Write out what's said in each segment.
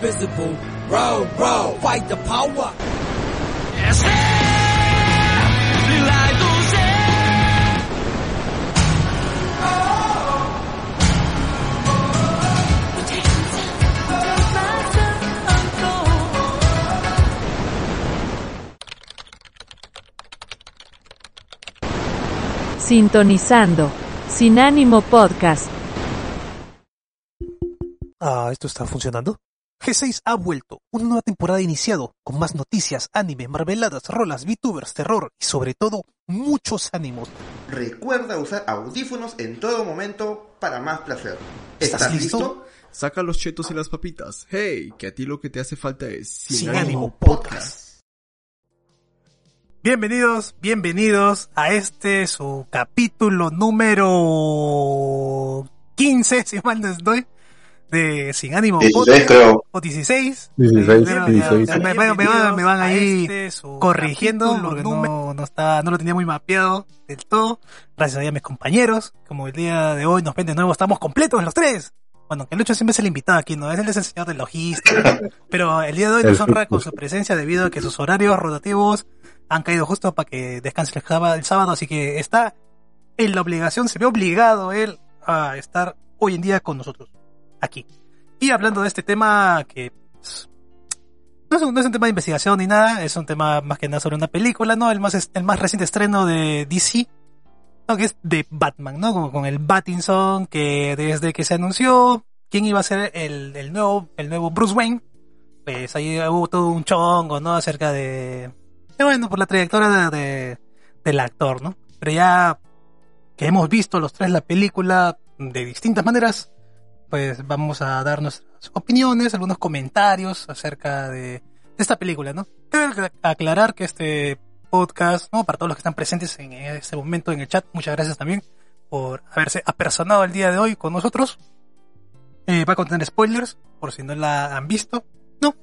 invisible. Row, row, fight the power. Sintonizando. Sin ánimo podcast. Ah, ¿esto está funcionando? G6 ha vuelto, una nueva temporada iniciado, con más noticias, anime, marveladas, rolas, VTubers, terror y sobre todo, muchos ánimos. Recuerda usar audífonos en todo momento para más placer. ¿Estás listo? Saca los chetos y las papitas. Hey, que a ti lo que te hace falta es Sin, ánimo podcast. Bienvenidos, bienvenidos a este su capítulo número 15, si mal no estoy, de Sin Ánimo 16 Podcast. creo. O 16. 16, Pero, 16. ya, me, me- me van, me van ahí Este corrigiendo porque no, no, está, no lo tenía muy mapeado del todo. Gracias a mis compañeros. Como el día de hoy nos ven de nuevo, estamos completos los tres. Bueno, que Lucho siempre es el invitado aquí, ¿no? Él es el señor de logística. Pero el día de hoy nos honra con su presencia debido a que sus horarios rotativos han caído justo para que descanse el sábado, el sábado, así que está en la obligación, se ve obligado él a estar hoy en día con nosotros, aquí. Y hablando de este tema que pues, no es, un, no es un tema de investigación ni nada, es un tema más que nada sobre una película, ¿no? El más, el más reciente estreno de DC, ¿no? Que es de Batman, ¿no? Como con el Battinson, que desde que se anunció quién iba a ser el, el nuevo, el nuevo Bruce Wayne, pues ahí hubo todo un chongo, ¿no? Acerca de, de, bueno, por la trayectoria de, de- del actor, ¿no? Pero ya que hemos visto los tres la película de distintas maneras, pues vamos a dar nuestras opiniones, algunos comentarios acerca de, esta película, ¿no? Quiero aclarar que este podcast, ¿no? Para todos los que están presentes en este momento en el chat, muchas gracias también por haberse apersonado el día de hoy con nosotros. Eh, va a contener spoilers, por si no la han visto. No.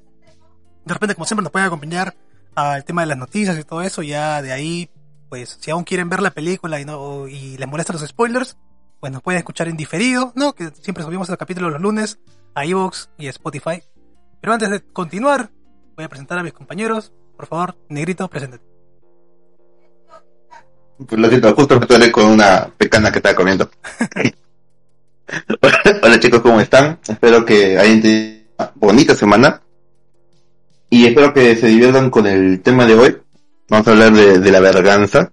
De repente, como siempre, nos pueden acompañar al tema de las noticias y todo eso. Ya de ahí, pues, si aún quieren ver la película y no y les molestan los spoilers, pues nos pueden escuchar en diferido, ¿no? Que siempre subimos el capítulo los lunes a iVoox y a Spotify. Pero antes de continuar, voy a presentar a mis compañeros. Por favor, Negrito, preséntate. Pues lo siento, justo me estoy con una pecana que estaba comiendo. Hola chicos, ¿cómo están? Espero que hayan tenido una bonita semana. Y espero que se diviertan con el tema de hoy. Vamos a hablar de, de la verganza.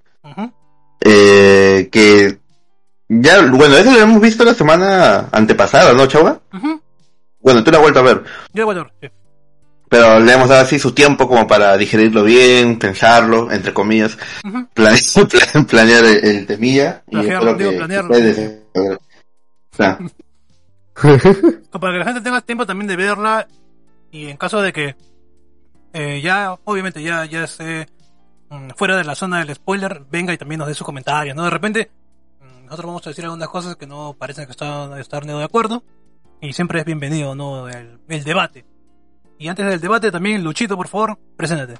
Eh, que ya, bueno, eso lo hemos visto la semana antepasada, ¿no, chava? Bueno, tú la has vuelto a ver. Yo, bueno, sí. Pero le hemos dado así su tiempo como para digerirlo bien, pensarlo, entre comillas, Ujú. plane- plan- planear el, el temilla. Y Planearlo, espero digo, que planearlo. o sea, Como para que la gente tenga tiempo también de verla y en caso de que eh, ya, obviamente ya, ya esté mm, fuera de la zona del spoiler, venga y también nos dé sus comentarios, ¿no? De repente, nosotros vamos a decir algunas cosas que no parecen que están, estar de acuerdo y siempre es bienvenido, ¿no? El, el debate. Y antes del debate también, Luchito, por favor, preséntate.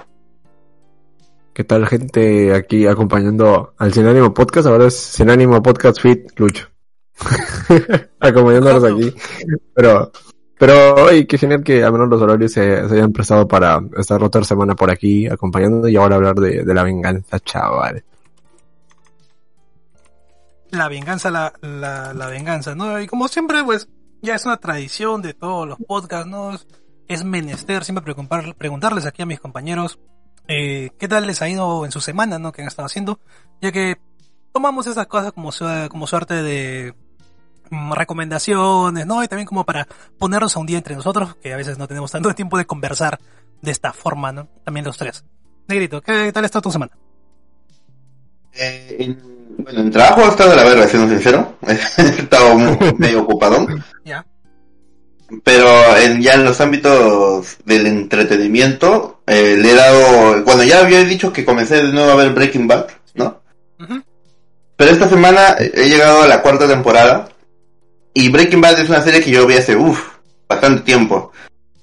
¿Qué tal gente aquí acompañando al Sin Ánimo Podcast? Ahora es Sin Ánimo Podcast Fit Lucho. Acompañándolos aquí. Pero, pero, oye, qué genial que al menos los horarios se, se hayan prestado para estar otra semana por aquí acompañando y ahora hablar de, de la venganza, chaval. La venganza, la, la, la venganza, ¿no? Y como siempre, pues, ya es una tradición de todos los podcasts, ¿no? Es- Es menester siempre preguntarles aquí a mis compañeros eh, qué tal les ha ido en su semana, ¿no? Que han estado haciendo, ya que tomamos esas cosas como, como suerte de mm, recomendaciones, ¿no? Y también como para ponernos a un día entre nosotros, que a veces no tenemos tanto tiempo de conversar de esta forma, ¿no? También los tres. Negrito, ¿qué tal está tu semana? Eh, en- bueno, en trabajo he estado de la verga, siendo sincero. He estado medio ocupado. Ya. Pero en, ya en los ámbitos del entretenimiento, eh, le he dado, bueno, ya había dicho que comencé de nuevo a ver Breaking Bad, ¿no? Ujú. Pero esta semana he llegado a la cuarta temporada y Breaking Bad es una serie que yo vi hace, uff, bastante tiempo.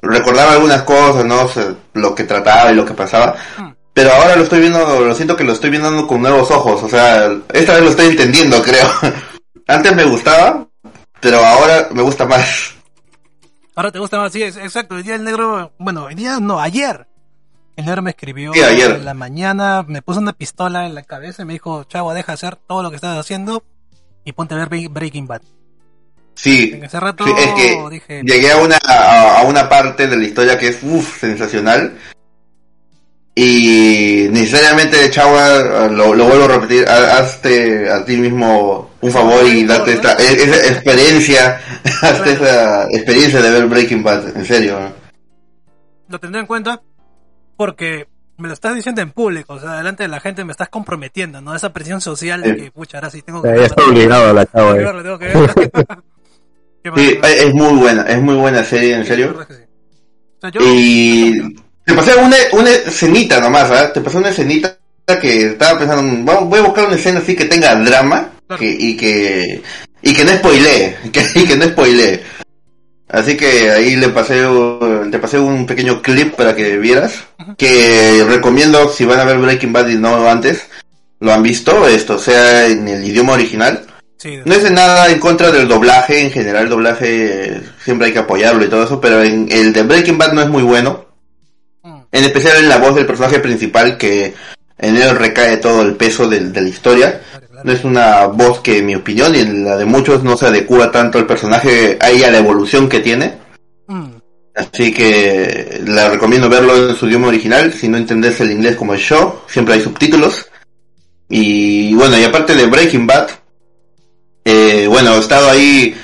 Recordaba algunas cosas, ¿no? O sea, lo que trataba y lo que pasaba. Mm. Pero ahora lo estoy viendo, lo siento que lo estoy viendo con nuevos ojos, o sea, esta vez lo estoy entendiendo, creo. Antes me gustaba, pero ahora me gusta más. Ahora te gusta más, sí, es- exacto. El día del negro, bueno, el día no, ayer. El negro me escribió Sí, ayer. en la mañana, me puso una pistola en la cabeza y me dijo, chavo, deja de hacer todo lo que estás haciendo y ponte a ver Bre- Breaking Bad. Sí, En ese rato Sí, es que dije, llegué a una, a, a una parte de la historia que es uf, sensacional. Y necesariamente, chava, lo, lo vuelvo a repetir, ha- hazte a ti mismo un favor y date esta, esa experiencia, hazte esa experiencia de ver Breaking Bad, en serio. ¿no? lo tendré en cuenta porque me lo estás diciendo en público, o sea, delante de la gente me estás comprometiendo, ¿no? Esa presión social de que, pucha, ahora sí tengo que... Ya, está obligado la chava. Eh. Sí, es muy buena, es muy buena serie, en Sí, serio. la verdad es que sí. O sea, yo- Y te pasé una, una escenita nomás. Te pasé una escenita que estaba pensando, vamos, voy a buscar una escena así que tenga drama Claro. que, y que y que no spoilee, que, y que no spoilee. Así que ahí le pasé, uh, te pasé un pequeño clip para que vieras, que recomiendo si van a ver Breaking Bad y no antes, lo han visto, esto sea en el idioma original. sí, No es de nada en contra del doblaje, en general el doblaje siempre hay que apoyarlo y todo eso, pero en el de Breaking Bad no es muy bueno, Mm. En especial en la voz del personaje principal que en él recae todo el peso de la historia. No es una voz que en mi opinión y en la de muchos no se adecua tanto al personaje ahí a la evolución que tiene. Mm. Así que la recomiendo verlo en su idioma original, si no entendés el inglés como el show, siempre hay subtítulos. Y bueno, y aparte de Breaking Bad, eh, bueno, he estado ahí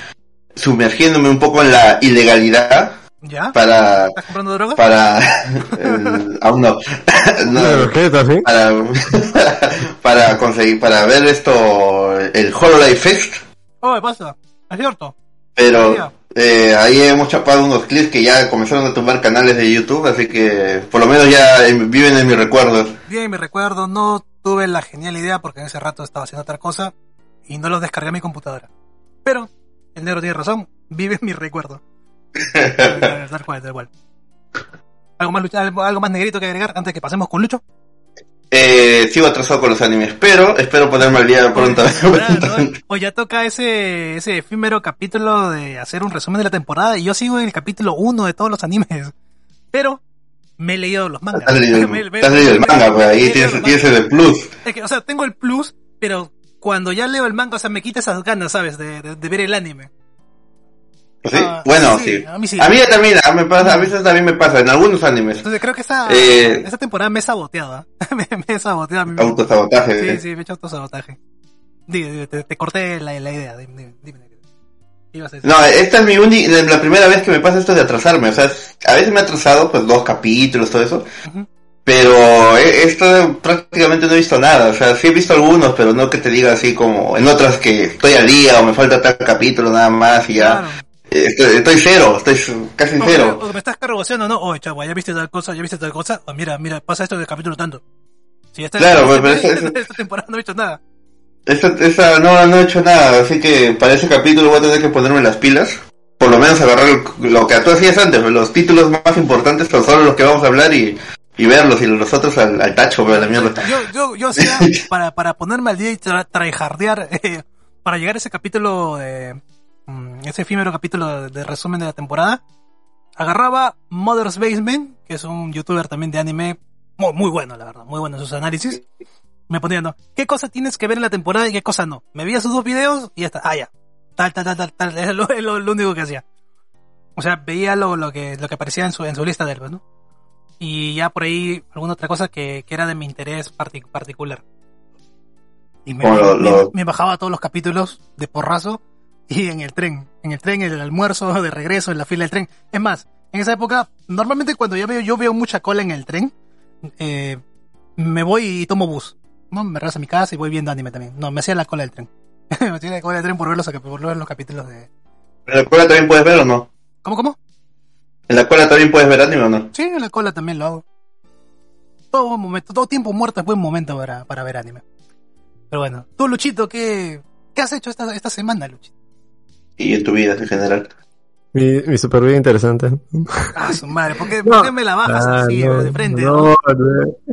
sumergiéndome un poco en la ilegalidad ¿Ya? para ¿Estás comprando droga? para eh, aún no, No, ¿Qué estás para para conseguir para ver esto el Hololive Fest Oh, ¿qué pasa? Es cierto. pero eh, ahí hemos chapado unos clips que ya comenzaron a tumbar canales de YouTube así que por lo menos ya viven en mi recuerdo Bien, me recuerdo, no tuve la genial idea porque en ese rato estaba haciendo otra cosa y no los descargué a mi computadora. Pero el negro tiene razón, vive en mi recuerdo. Tal cual, tal cual. ¿Algo más, algo, más negrito que agregar antes que pasemos con Lucho? eh, sigo atrasado con los animes pero espero ponerme al día pronto O ya toca ese, ese efímero capítulo de hacer un resumen de la temporada y yo sigo en el capítulo 1 de todos los animes. Pero me he leído los mangas. Has leído, Me- me- has leído el manga, pues ahí tienes, tienes el plus. Es que, o sea, tengo el plus, pero cuando ya leo el manga, o sea, me quita esas ganas, ¿sabes? De, de, de ver el anime. ¿Sí? Ah, bueno, sí, sí. a mí sí. A mí también, a, me pasa, a veces también me pasa, en algunos animes. Entonces creo que esta, Eh. esta temporada me he saboteado, ¿ah? me, me he saboteado a mí mismo. Autosabotaje. Sí, sí, me he hecho autosabotaje. Dime, te, te corté la, la idea, dime. No, esta es mi única, la primera vez que me pasa esto de atrasarme. O sea, a veces me he atrasado, pues dos capítulos, todo eso. Pero eh, esto prácticamente no he visto nada. O sea, sí he visto algunos, pero no que te diga así como en otras que estoy al día o me falta tal capítulo nada más y ya. Claro. Eh, Estoy, estoy cero, estoy casi O, cero. o me estás cargoseando, ¿no? Oye, chavo, ya viste tal cosa, ya viste tal cosa. O mira, mira, pasa esto del capítulo tanto. Si esta, Claro, esta, pero esta- eso- esta temporada no he visto nada. Esta, esta, no, no he hecho nada, así que para ese capítulo voy a tener que ponerme las pilas. Por lo menos agarrar el- lo que tú hacías antes, pues, los títulos más importantes son solo los que vamos a hablar y, y verlos, y los otros al, al tacho, pues, a la mierda. Yo, yo, yo hacía, para, para ponerme al día y tra tryhardear, eh, para llegar a ese capítulo de, mm, ese efímero capítulo de, resumen de la temporada, agarraba Mother's Basement, que es un youtuber también de anime, muy, muy bueno, la verdad, muy bueno en sus análisis. Me ponía, ¿no? ¿Qué cosa tienes que ver en la temporada y qué cosa no? Me veía sus dos videos y ya está, ah, ya. Tal, tal, tal, tal, tal, es lo, lo, lo único que hacía. O sea, veía lo, lo que, lo que aparecía en su, en su lista de héroes, ¿no? Y ya por ahí alguna otra cosa que, que era de mi interés partic- particular. Y me, me- me bajaba todos los capítulos de porrazo y en el tren, en el tren, en el almuerzo, de regreso, en la fila del tren. Es más, en esa época, normalmente cuando yo veo, yo veo mucha cola en el tren, eh, me voy y tomo bus. ¿no? Me regreso a mi casa y voy viendo anime también. No, me hacía la cola del tren. me hacía la cola del tren por ver los, por ver los capítulos de... ¿En la escuela también puedes ver o no? ¿Cómo, cómo? ¿En la escuela también puedes ver anime o no? Sí, en la cola también lo hago. Todo momento, todo tiempo muerto es buen momento para, para ver anime. Pero bueno, tú Luchito, ¿qué, qué has hecho esta, esta semana, Luchito? Y en tu vida en general. Mi, mi super vida interesante. Ah, su madre, ¿por qué, No. por qué me la bajas Ah, así, no, de frente? No,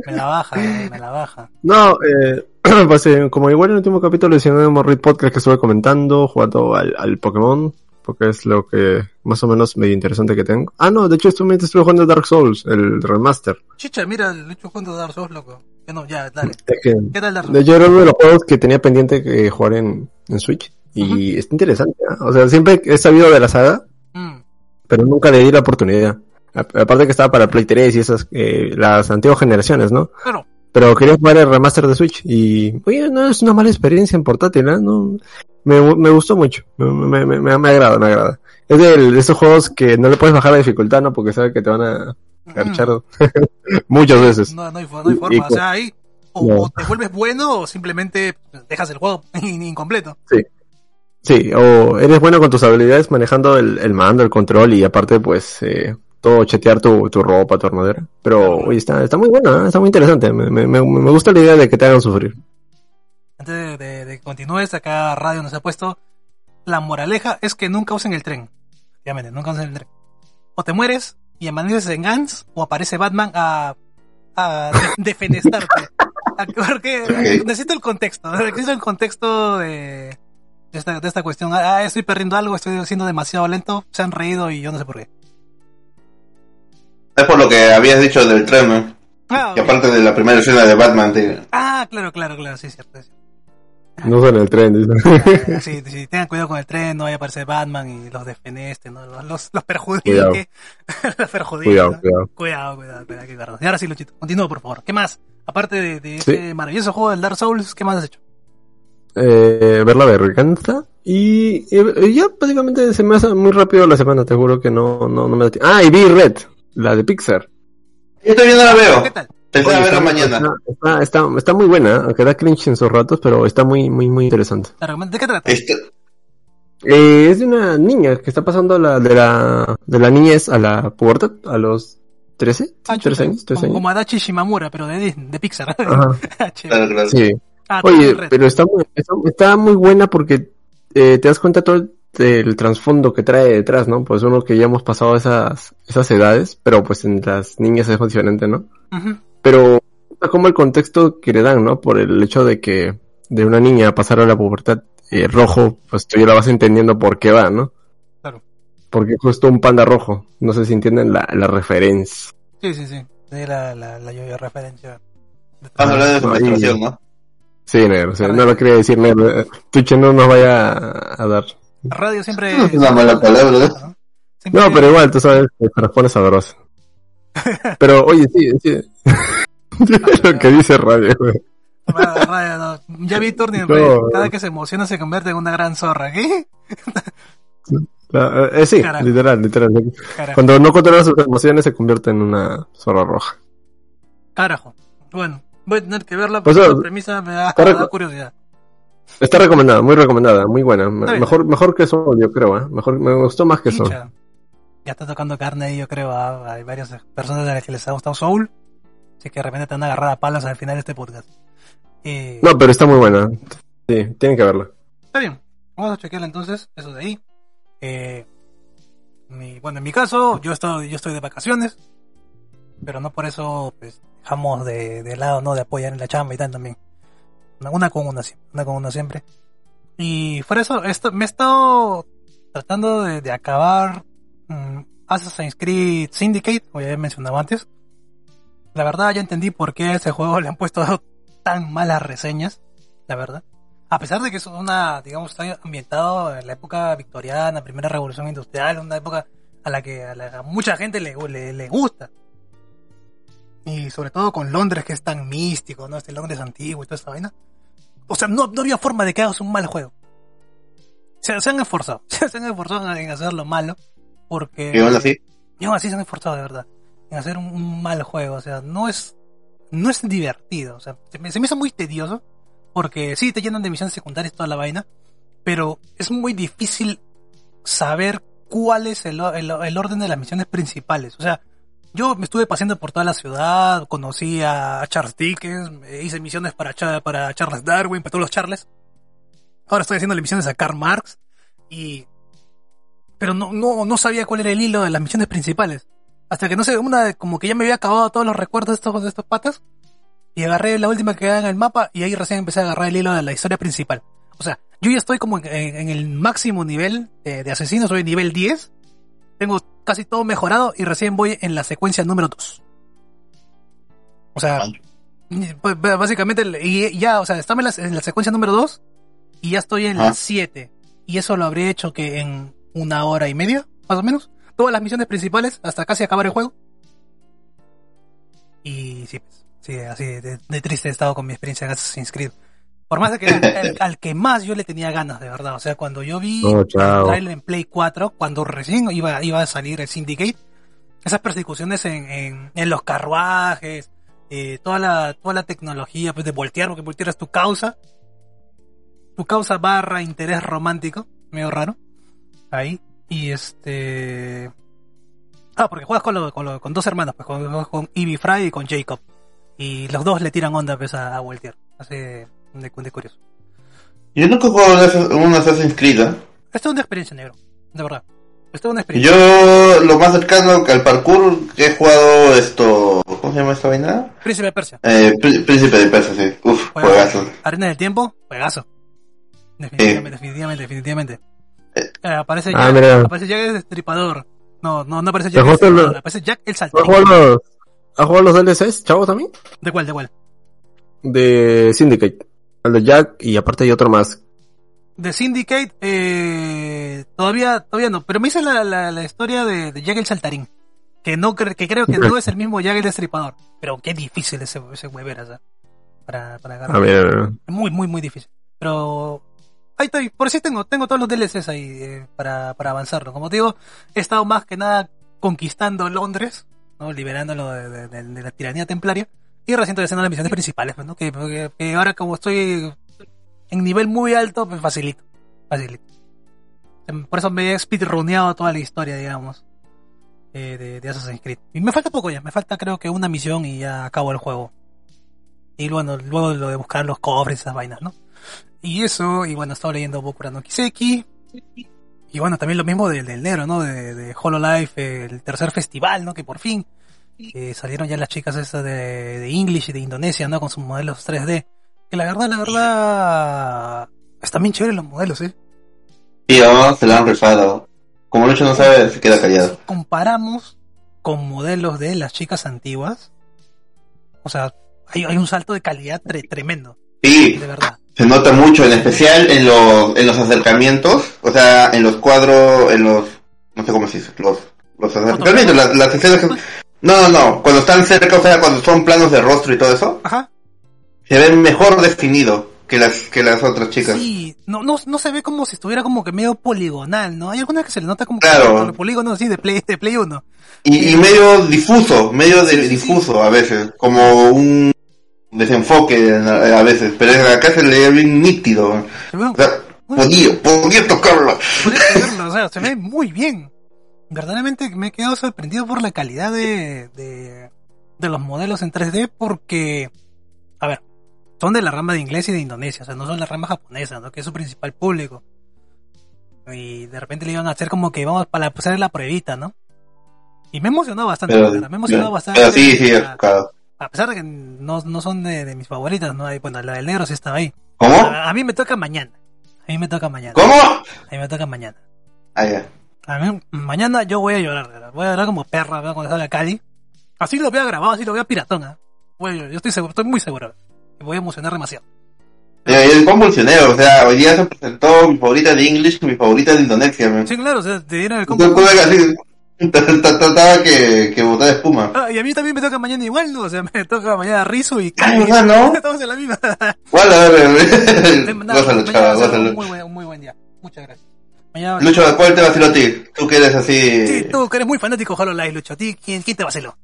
Me la baja, eh, me la baja. no, eh, pues eh, como igual en el último capítulo de Cinema Morrit Podcast que estuve comentando, jugando al, al Pokémon, porque es lo que más o menos medio interesante que tengo. Ah, no, de hecho estuve, estuve jugando Dark Souls, el remaster. Chicha, mira, el hecho jugando Dark Souls, loco. Ya no, ya, dale. Es que, ¿Qué tal Dark de Souls? hecho era uno de los juegos que tenía pendiente que jugar en, en Switch. Y está interesante, ¿ah? O sea, siempre he sabido de la saga, Mm, pero nunca le di la oportunidad. A- Aparte que estaba para Play 3 y esas, eh, las antiguas generaciones, ¿no? claro. Pero quería jugar el remaster de Switch y, oye, no es una mala experiencia en portátil, ¿eh? No, me, me gustó mucho, me, me, me, me- me agrada, me agrada. Es de, esos juegos que no le puedes bajar la dificultad, ¿no? Porque sabes que te van a garchar muchas veces. No, no hay, no hay forma. y o sea, ahí o, No. o te vuelves bueno o simplemente dejas el juego incompleto. Sí, o eres bueno con tus habilidades manejando el, el mando, el control y aparte, pues, eh, todo chetear tu, tu ropa, tu armadura. Pero, oye, está, está muy bueno, ¿eh? está muy interesante. Me, me, me, gusta la idea de que te hagan sufrir. Antes de, de- de que continúes, acá Radio nos ha puesto la moraleja es que nunca usen el tren. Efectivamente, nunca usen el tren. O te mueres y amaneces en Gans o aparece Batman a, a de- defenestarte. A- Porque necesito el contexto, necesito el contexto de, de, esta, de esta cuestión. Ah, estoy perdiendo algo, estoy siendo demasiado lento, se han reído y yo no sé por qué. Es por lo que habías dicho del tren, ¿no? Ah, Y aparte de la primera escena de Batman, tío. Ah, claro, claro, claro, sí, cierto. sí. No usan el tren, dice. Eh, sí, sí, tengan cuidado con el tren, no vaya a aparecer Batman y los defeneste, ¿no? Los, los, los perjudique. Cuidado. los perjudique. Cuidado, ¿no? cuidado. Cuidado, cuidado, cuidado, que. Y ahora sí, Luchito, continúa, por favor. ¿Qué más? Aparte de, de Sí. ese maravilloso juego del Dark Souls, ¿qué más has hecho? Eh, ver la verganza y, y ya básicamente se me hace muy rápido la semana, te juro que no, no, no me da tiempo. Ah, y vi Red, la de Pixar. Yo todavía no la veo. ¿Qué tal? Oye, verla está- mañana. Está, está, está muy buena, aunque da cringe en sus ratos, pero está muy, muy, muy interesante. ¿Te? ¿De qué trata? Este- Eh, es de una niña que está pasando la, de la, de la niñez a la pubertad, a los 13, Ah, 13 chuta, años, 13 como, años. como Adachi Shimamura, pero de, Disney, de Pixar. Ajá, Ah, chévere. Claro, claro. sí. Ah, Oye, pero está muy, está, está muy buena porque eh, te das cuenta todo el, el trasfondo que trae detrás, ¿no? Pues uno que ya hemos pasado esas, esas edades, pero pues en las niñas es diferente, ¿no? Ujú. Pero como el contexto que le dan, ¿no? Por el hecho de que de una niña pasar a la pubertad eh, rojo, pues tú ya la vas entendiendo por qué va, ¿no? Claro. Porque justo un panda rojo, no sé si entienden la, la referencia. Sí, sí, sí. Sí, la, la, la referencia. Vamos a hablar de su menstruación, ¿no? Sí, negro, no lo quería decir, negro. Eh, Tuche no nos vaya a, a dar. Radio siempre... No es una mala palabra, ¿no? Siempre- No, pero igual, tú sabes las pone sabrosa. Pero, oye, sí, sí. lo que dice radio, güey. Ra- Radio, no. Ya Víctor ni No. cada que se emociona se convierte en una gran zorra. ¿Qué? La- eh, sí, Carajo. literal, literal. Carajo. Cuando no controla sus emociones se convierte en una zorra roja. Carajo. Bueno, voy a tener que verla Pues, porque eh, la premisa me da, me da curiosidad. Está recomendada, muy recomendada, muy buena. Bien. Mejor, mejor que Soul, yo creo, ¿eh? Mejor, me gustó más que. Hincha. Ya está tocando carne ahí, yo creo. ah, Hay varias personas a las que les ha gustado Soul. Así que de repente te van a agarrar a palos al final de este podcast. Eh, No, pero está muy buena. Sí, tienen que verla. Está bien. Vamos a chequearla entonces, eso de ahí. Eh, mi- bueno, en mi caso, yo estoy, yo estoy de vacaciones. Pero no por eso, pues, dejamos de, de lado, ¿no? De apoyar en la chamba y tal también. Una, una con una, una con una siempre. Y por eso, esto, me he estado tratando de, de acabar mm, Assassin's Creed Syndicate, como ya he mencionado antes. La verdad, ya entendí por qué a ese juego le han puesto tan malas reseñas, la verdad. A pesar de que es una, digamos, está ambientado en la época victoriana, primera revolución industrial, una época a la que a, la- a mucha gente le, le, le gusta. Y sobre todo con Londres, que es tan místico, ¿no? Este Londres antiguo y toda esta vaina. O sea, no, no había forma de que hagas un mal juego. Se, se han esforzado, se han esforzado en hacerlo malo, porque... Y aún así, Y aún así se han esforzado de verdad en hacer un, un mal juego. O sea, no es, no es divertido. O sea, se me, se me hizo muy tedioso porque sí te llenan de misiones secundarias toda la vaina, pero es muy difícil saber cuál es el, el- el orden de las misiones principales. O sea, yo me estuve paseando por toda la ciudad, conocí a Charles Dickens, eh, hice misiones para, Cha- para Charles Darwin, para todos los Charles. Ahora estoy haciendo misiones a Karl Marx y pero no, no, no sabía cuál era el hilo de las misiones principales. Hasta que no sé, una como que ya me había acabado todos los recuerdos de estos, de estos patas. Y agarré la última que quedaba en el mapa y ahí recién empecé a agarrar el hilo de la historia principal. O sea, yo ya estoy como en, el máximo nivel de, de asesino, soy nivel 10. Tengo casi todo mejorado y recién voy en la secuencia número 2. O sea, pues, básicamente, y ya, o sea, estaba en la, en la secuencia número 2 y ya estoy en la Ah. 7. Y eso lo habría hecho que en una hora y media, más o menos. Todas las misiones principales hasta casi acabar el juego. Y sí, pues, sí, así de, de triste he estado con mi experiencia en Assassin's Creed. Por más de que al, al que más yo le tenía ganas, de verdad. O sea, cuando yo vi el trailer en Play 4, cuando recién iba, iba a salir el Syndicate, esas persecuciones en, en, en los carruajes, eh, toda la, toda la tecnología pues de voltear, porque voltear es tu causa, tu causa barra interés romántico, medio raro, ahí, y este... Ah, porque juegas con, lo- con, lo- con dos hermanos, pues con, juegas con Ivy Fry y con Jacob, y los dos le tiran onda pues a, a voltear, así de, de, curioso. Yo nunca he jugado un Assassin's Creed, ¿eh? Esto es una experiencia, negro, de verdad. Esto es una experiencia. Yo lo más cercano al parkour que he jugado esto... ¿Cómo se llama esta vaina? Príncipe de Persia. Eh, Prí- Príncipe de Persia, sí. Uf, juegazo. Arena del Tiempo, juegazo. Definitivamente, definitivamente, definitivamente. Eh. Eh, aparece Ah, Jack, mira. aparece Jack el Destripador. No, no, no aparece ¿Te Jack el jugaste Destripador, lo- aparece Jack el ¿Has Saltarín. jugado los, ¿has jugado los DLCs, chavo, también? ¿De cuál, de cuál? De Syndicate. De Jack y aparte hay otro más. De Syndicate, eh, todavía, todavía no, pero me hice la, la, la historia de, de Jack el Saltarín. Que no que creo que no es el mismo Jack el Destripador. Pero qué difícil ese, ese huevera, ¿sabes? Para, para agarrar. A ver, Muy, muy, muy difícil. Pero ahí estoy. Por si tengo, tengo todos los DLCs ahí eh, para, para avanzarlo. Como te digo, he estado más que nada conquistando Londres, ¿no? liberándolo de, de- de- de la tiranía templaria. Y recién haciendo las misiones principales, pues, ¿no? Que, ahora como estoy en nivel muy alto, pues facilito. Facilito. Em, Por eso me he speedruneado toda la historia, digamos, eh, de, de Assassin's Creed. Y me falta poco ya, me falta creo que una misión y ya acabo el juego. Y bueno, luego lo de buscar los cofres, esas vainas, ¿no? Y eso, y bueno, estaba leyendo Boku no Kiseki. Y bueno, también lo mismo del, del negro, ¿no? De, de Hololive, el tercer festival, ¿no? Que por fin eh, salieron ya las chicas estas de, de English y de Indonesia, ¿no? Con sus modelos 3D. Que la verdad, la verdad, están bien chéveres los modelos, ¿eh? Sí, no, se la han rifado. Como Lucho no sabe, se queda Si callado. comparamos con modelos de las chicas antiguas, o sea, hay, hay un salto de calidad tre- tremendo, Sí, de verdad. se nota mucho, en especial en los, en los acercamientos, o sea, en los cuadros, en los, no sé cómo se dice, los, los acercamientos, las, las escenas que- no, no, no, cuando están cerca, o sea, cuando son planos de rostro y todo eso, Ajá. se ven mejor definido que las, que las otras chicas. Sí, no, no, no se ve como si estuviera como que medio poligonal, ¿no? Hay algunas que se le nota como Claro. que polígono así de Play, de Play 1. Y, y medio difuso, medio de, Sí, sí, sí. difuso a veces, como un desenfoque a veces, pero acá se le ve bien nítido. Se ve, O sea, podía, podía tocarlo. podría verlo, o sea, se ve muy bien. Verdaderamente me he quedado sorprendido por la calidad de, de, de los modelos en 3D porque, a ver, son de la rama de inglés y de Indonesia, o sea, no son la rama japonesa, ¿no? Que es su principal público. Y de repente le iban a hacer como que vamos para hacer la pruebita, ¿no? Y me emocionó bastante, Pero, verdad, me emocionó pero- bastante. pero sí, sí, a, claro. a pesar de que no, no son de, de mis favoritas, ¿no? Bueno, la del negro sí estaba ahí. ¿Cómo? A, a mí me toca mañana. A mí me toca mañana. ¿Cómo? A mí me toca mañana. Ah, ya. A mí, mañana yo voy a llorar, ¿verdad? voy a llorar como perra ¿verdad? cuando salga a Cali. Así lo veo grabado, así lo veo piratón, ¿eh? Voy a- yo estoy seguro, estoy muy seguro. Me voy a emocionar demasiado. Eh, Es convulsionero, o sea, hoy día se presentó mi favorita de English y mi favorita de Indonesia. man. Sí, claro, o sea, te dieron el combo. trataba que, que botar espuma. Ah, y a mí también me toca mañana igual, ¿no? O sea, me toca mañana Rizu y Ah, ¿verdad, no? Estamos en la misma. Bueno, a ver, a un muy buen día. Muchas gracias. Mañana... Lucho, ¿cuál te vaciló a ti? Tú que eres así... Sí, tú que eres muy fanático de Hololive, Lucho. ¿A ti quién, quién te vaciló?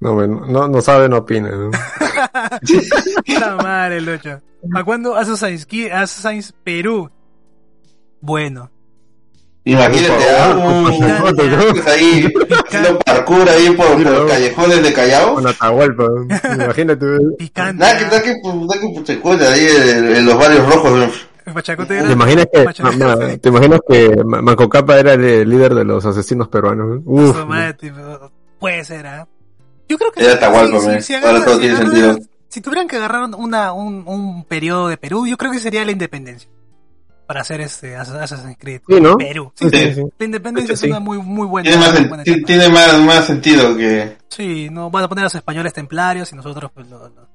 no, bueno, no, no sabe, no opina. ¿no? Puta madre, Lucho. ¿A cuándo Assassin's, Creed- Assassin's Perú? Bueno. Imagínate, ah, ahí, haciendo parkour ahí por, por los callejones de Callao. Con Atahualpa. Imagínate. Picante. Nada que, nada que, nada que se cuenta ahí en, en los barrios rojos. ¿Te imaginas que, Pachacote- ma- ma- ¿te imaginas que Ma- Manco Capa era el líder de los asesinos peruanos? Uf, Su madre, tipo, Puede ser, ¿ah? Yo creo que Era si, si, si Ahora agarra- todo si tiene agarra- sentido. si tuvieran que agarrar una, un, un periodo de Perú, yo creo que sería la independencia. para hacer este As- Assassin's Creed. Sí, ¿no? Perú. Sí, Sí. La independencia Sí. es una muy, muy buena. Tiene más, buena tiene más, más sentido que... Sí, no van a poner a los españoles templarios y nosotros pues, los, los-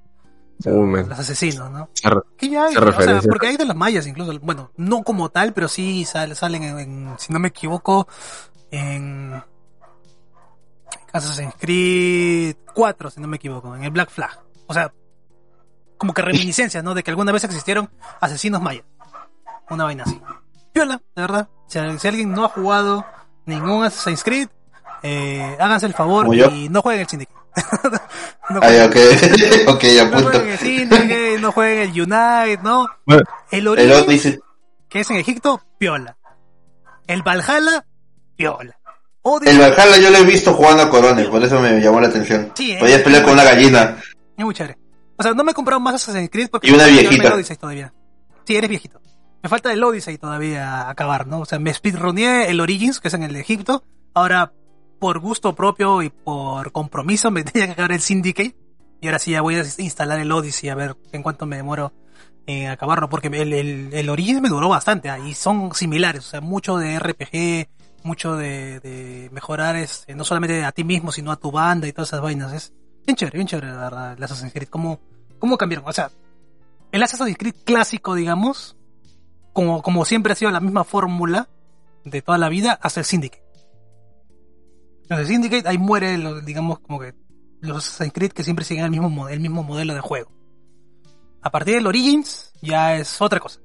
Uh, man. los asesinos, ¿no? Se Que ya hay, o sea, porque hay de los mayas incluso, bueno, no como tal, pero sí sal- salen en, en- si no me equivoco, en Assassin's Creed 4, si no me equivoco, en el Black Flag. O sea, como que reminiscencias, ¿no? De que alguna vez existieron asesinos mayas. Una vaina así. Piola, de verdad. Si, si alguien no ha jugado ningún Assassin's Creed, eh, háganse el favor y no jueguen el Syndicate. no Ay, ok, ok, ya no jueguen el Syndicate, no jueguen el Unite, ¿no? Bueno, El Odyssey, que es en Egipto, piola. El Valhalla, piola. el Valhalla yo lo he visto jugando a Coronel, por eso me llamó la atención. Sí, eh. Podías pelear con una gallina. es muy chévere. O sea, no me he comprado más Assassin's Creed porque Y una me falta viejita. el Odyssey todavía. Sí, eres viejito. Me falta el Odyssey todavía a acabar, ¿no? O sea, me speedruneé el Origins, que es en el de Egipto. Ahora, por gusto propio y por compromiso, me tenía que acabar el Syndicate. Y ahora sí ya voy a instalar el Odyssey a ver en cuánto me demoro en acabarlo. Porque el, el, el Origins me duró bastante. ah, Y son similares. O sea, mucho de RPG, mucho de, de mejorar este, no solamente a ti mismo, sino a tu banda y todas esas vainas. Es bien chévere, bien chévere, la verdad, el Assassin's Creed. ¿Cómo, cómo cambiaron? O sea, el Assassin's Creed clásico, digamos, como, como siempre ha sido la misma fórmula de toda la vida, hasta el Syndicate. Entonces, el Syndicate, ahí muere, lo- digamos, como que los Assassin's Creed que siempre siguen el mismo, mo- el mismo modelo de juego. A partir del Origins, ya es otra cosa.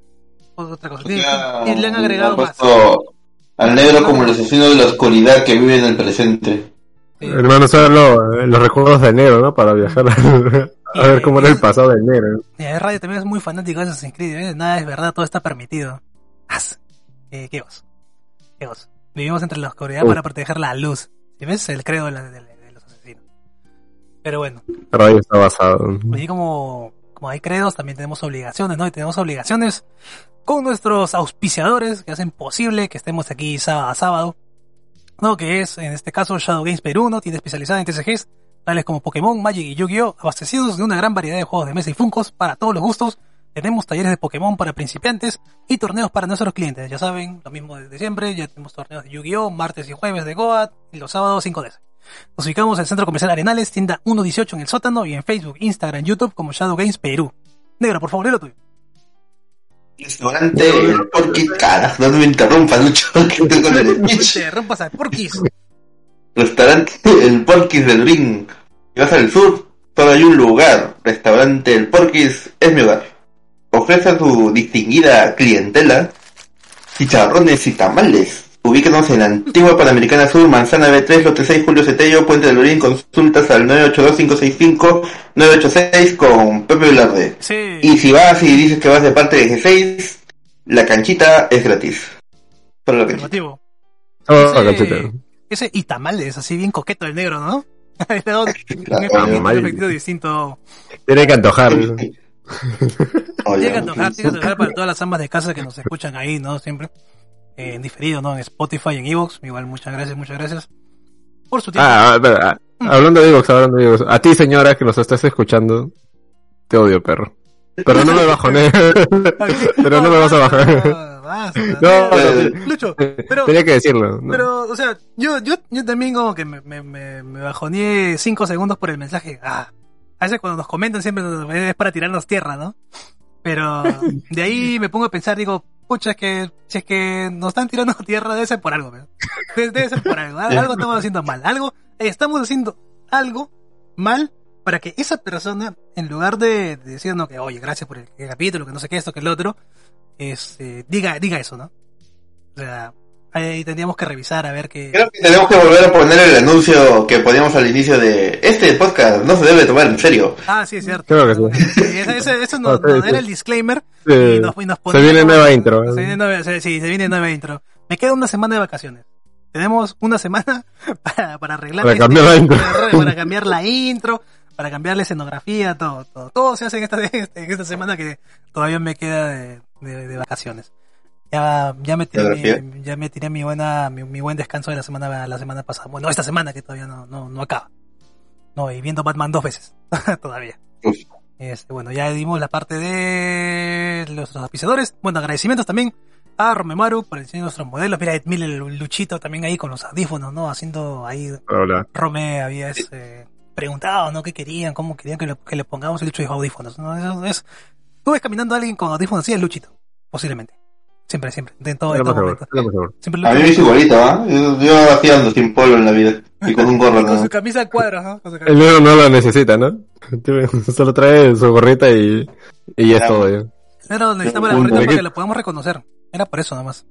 Otra cosa. Ya, Y le han agregado han más. puesto al negro como el asesino de la oscuridad que vive en el presente. Sí. Hermano, son lo- los recuerdos de enero, ¿no? Para viajar a, a ver cómo era el pasado de enero. Y el radio también es muy fanático de Assassin's Creed. ¿eh? Nada es verdad, todo está permitido. As. Eh, qué. Qué. Vivimos entre la oscuridad para proteger la luz. ¿Sí ves? El credo de, la- de- de los asesinos. Pero bueno, El radio está basado. así como, como hay credos, también tenemos obligaciones, ¿no? Y tenemos obligaciones con nuestros auspiciadores que hacen posible que estemos aquí sábado a sábado. ¿no? Que es, en este caso, Shadow Games Perú, ¿no? Tiene especializada en TCGs, tales como Pokémon, Magic y Yu-Gi-Oh! abastecidos de una gran variedad de juegos de mesa y funcos para todos los gustos. Tenemos talleres de Pokémon para principiantes y torneos para nuestros clientes. Ya saben, lo mismo desde siempre. Ya tenemos torneos de Yu-Gi-Oh! martes y jueves de Goat y los sábados 5DS. Nos ubicamos en el Centro Comercial Arenales, tienda 118 en el sótano y en Facebook, Instagram, YouTube como Shadow Games Perú. Negro, por favor, lo tuyo. Restaurante El Porky, carajo, no me interrumpas, Lucho, que estoy con el speech. Te rompas a Porquis. Restaurante El Porquis del Ring. Si vas al sur, solo hay un lugar. Restaurante El Porquis es mi hogar. Ofrece a su distinguida clientela chicharrones y tamales. Ubíquenos en la antigua Panamericana Sur, Manzana B3, Lote 6, Julio Cetello, Puente del Orín. Consultas al 982-565-986 con Pepe Velarde. Sí. Y si vas y dices que vas de parte de G6, la canchita es gratis. Solo la canchita. Oh, Ese- cachete. Ese y tamales, así bien coqueto el negro, ¿no? Claro, un efecto- mal. un efecto distinto. Tiene que antojar. Tiene que antojar, tiene que antojar para todas las amas de casa que nos escuchan ahí, ¿no? Siempre. Eh, en diferido, ¿no? En Spotify, en Evox. Igual, muchas gracias, muchas gracias. Por su tiempo. Ah, espera, ah, hablando de Evox, hablando de Evox. A ti, señora, que nos estás escuchando, te odio, perro. Pero no me bajoné. Pero no me vas a bajar. No, Lucho, pero, Tenía que decirlo. ¿no? pero, o sea, yo, yo, yo también como que me, me, me, me bajoneé cinco segundos por el mensaje. Ah, a veces cuando nos comentan siempre es para tirarnos tierra, ¿no? Pero de ahí me pongo a pensar, digo, pucha, es que, si es que nos están tirando tierra, debe ser por algo, ¿no? Debe, ser por algo. Algo estamos haciendo mal. Algo, eh, estamos haciendo algo mal para que esa persona, en lugar de, de decir, no, que, oye, gracias por el, capítulo, que no sé qué, esto, que el otro, este, diga, diga eso, ¿no? O sea, ahí tendríamos que revisar a ver qué... Creo que tenemos que volver a poner el anuncio que poníamos al inicio de este podcast no se debe tomar en serio. Ah, sí, es cierto. Creo que sí. Sí, eso nos, nos sí. era el disclaimer. Sí. y nos- y nos Se viene nueva intro. Se viene nueva, sí, sí, se viene nueva intro. Me queda una semana de vacaciones. Tenemos una semana para, para arreglar Para este- cambiar la intro. Para, para cambiar la intro, para cambiar la escenografía, todo, todo. Todo se hace en esta, en esta semana que todavía me queda de, de- de vacaciones. Ya, ya me tiré, ya me tiré mi buena, mi, mi buen descanso de la semana, la semana pasada. Bueno, esta semana que todavía no, no, no acaba. No, y viendo Batman dos veces. todavía. Uf. Este, bueno, ya dimos la parte de los auspiciadores. Bueno, agradecimientos también a Romemaru por enseñar nuestros modelos. Mira, mira el Luchito también ahí con los audífonos, ¿no? Haciendo ahí. Hola. Rome había este, preguntado, ¿no? ¿Qué querían? ¿Cómo querían que le, que le pongamos el Lucho de audífonos? ¿no? Eso es. Tú ves caminando a alguien con audífonos así, es Luchito. Posiblemente. Siempre, siempre. De todo, lo todo más momento. lo más A mí me hizo igualito, ¿ah? Yo, yo hacía ando sin polo en la vida. Y con un gorro, con su camisa a cuadros, ¿no? Con su El negro no lo necesita, ¿no? Solo trae su gorrita y, y ya es todo. Ya. Pero necesitamos la gorrita para que la podamos reconocer. Era por eso nomás.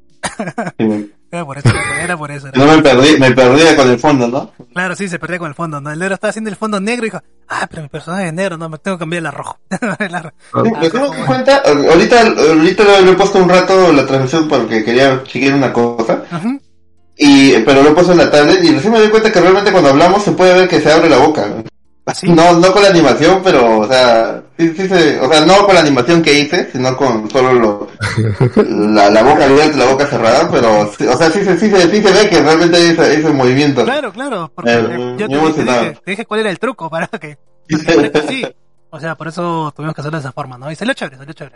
Sí. Era por eso, era por eso. era. No me perdí, me perdía con el fondo, ¿no? Claro, sí, se perdía con el fondo, ¿no? El negro estaba haciendo el fondo negro y dijo, ah, pero mi personaje es negro, no, me tengo que cambiar el rojo. La- Sí, Ah, me tengo que cuenta, ahorita, ahorita lo, he puesto un rato la transmisión porque quería seguir una cosa. Y, pero lo he puesto en la tablet y recién me doy cuenta que realmente cuando hablamos se puede ver que se abre la boca. Así. No, no con la animación, pero, o sea, sí, sí se, o sea, no con la animación que hice, sino con solo lo, la, la boca abierta y la boca cerrada, pero, sí, o sea, sí, se- sí, se- sí se ve que realmente hay ese, ese movimiento. Claro, claro, porque Eh, yo te, te dije, te dije cuál era el truco para que, para que así. O sea, por eso tuvimos que hacerlo de esa forma, ¿no? Y salió chévere, salió chévere.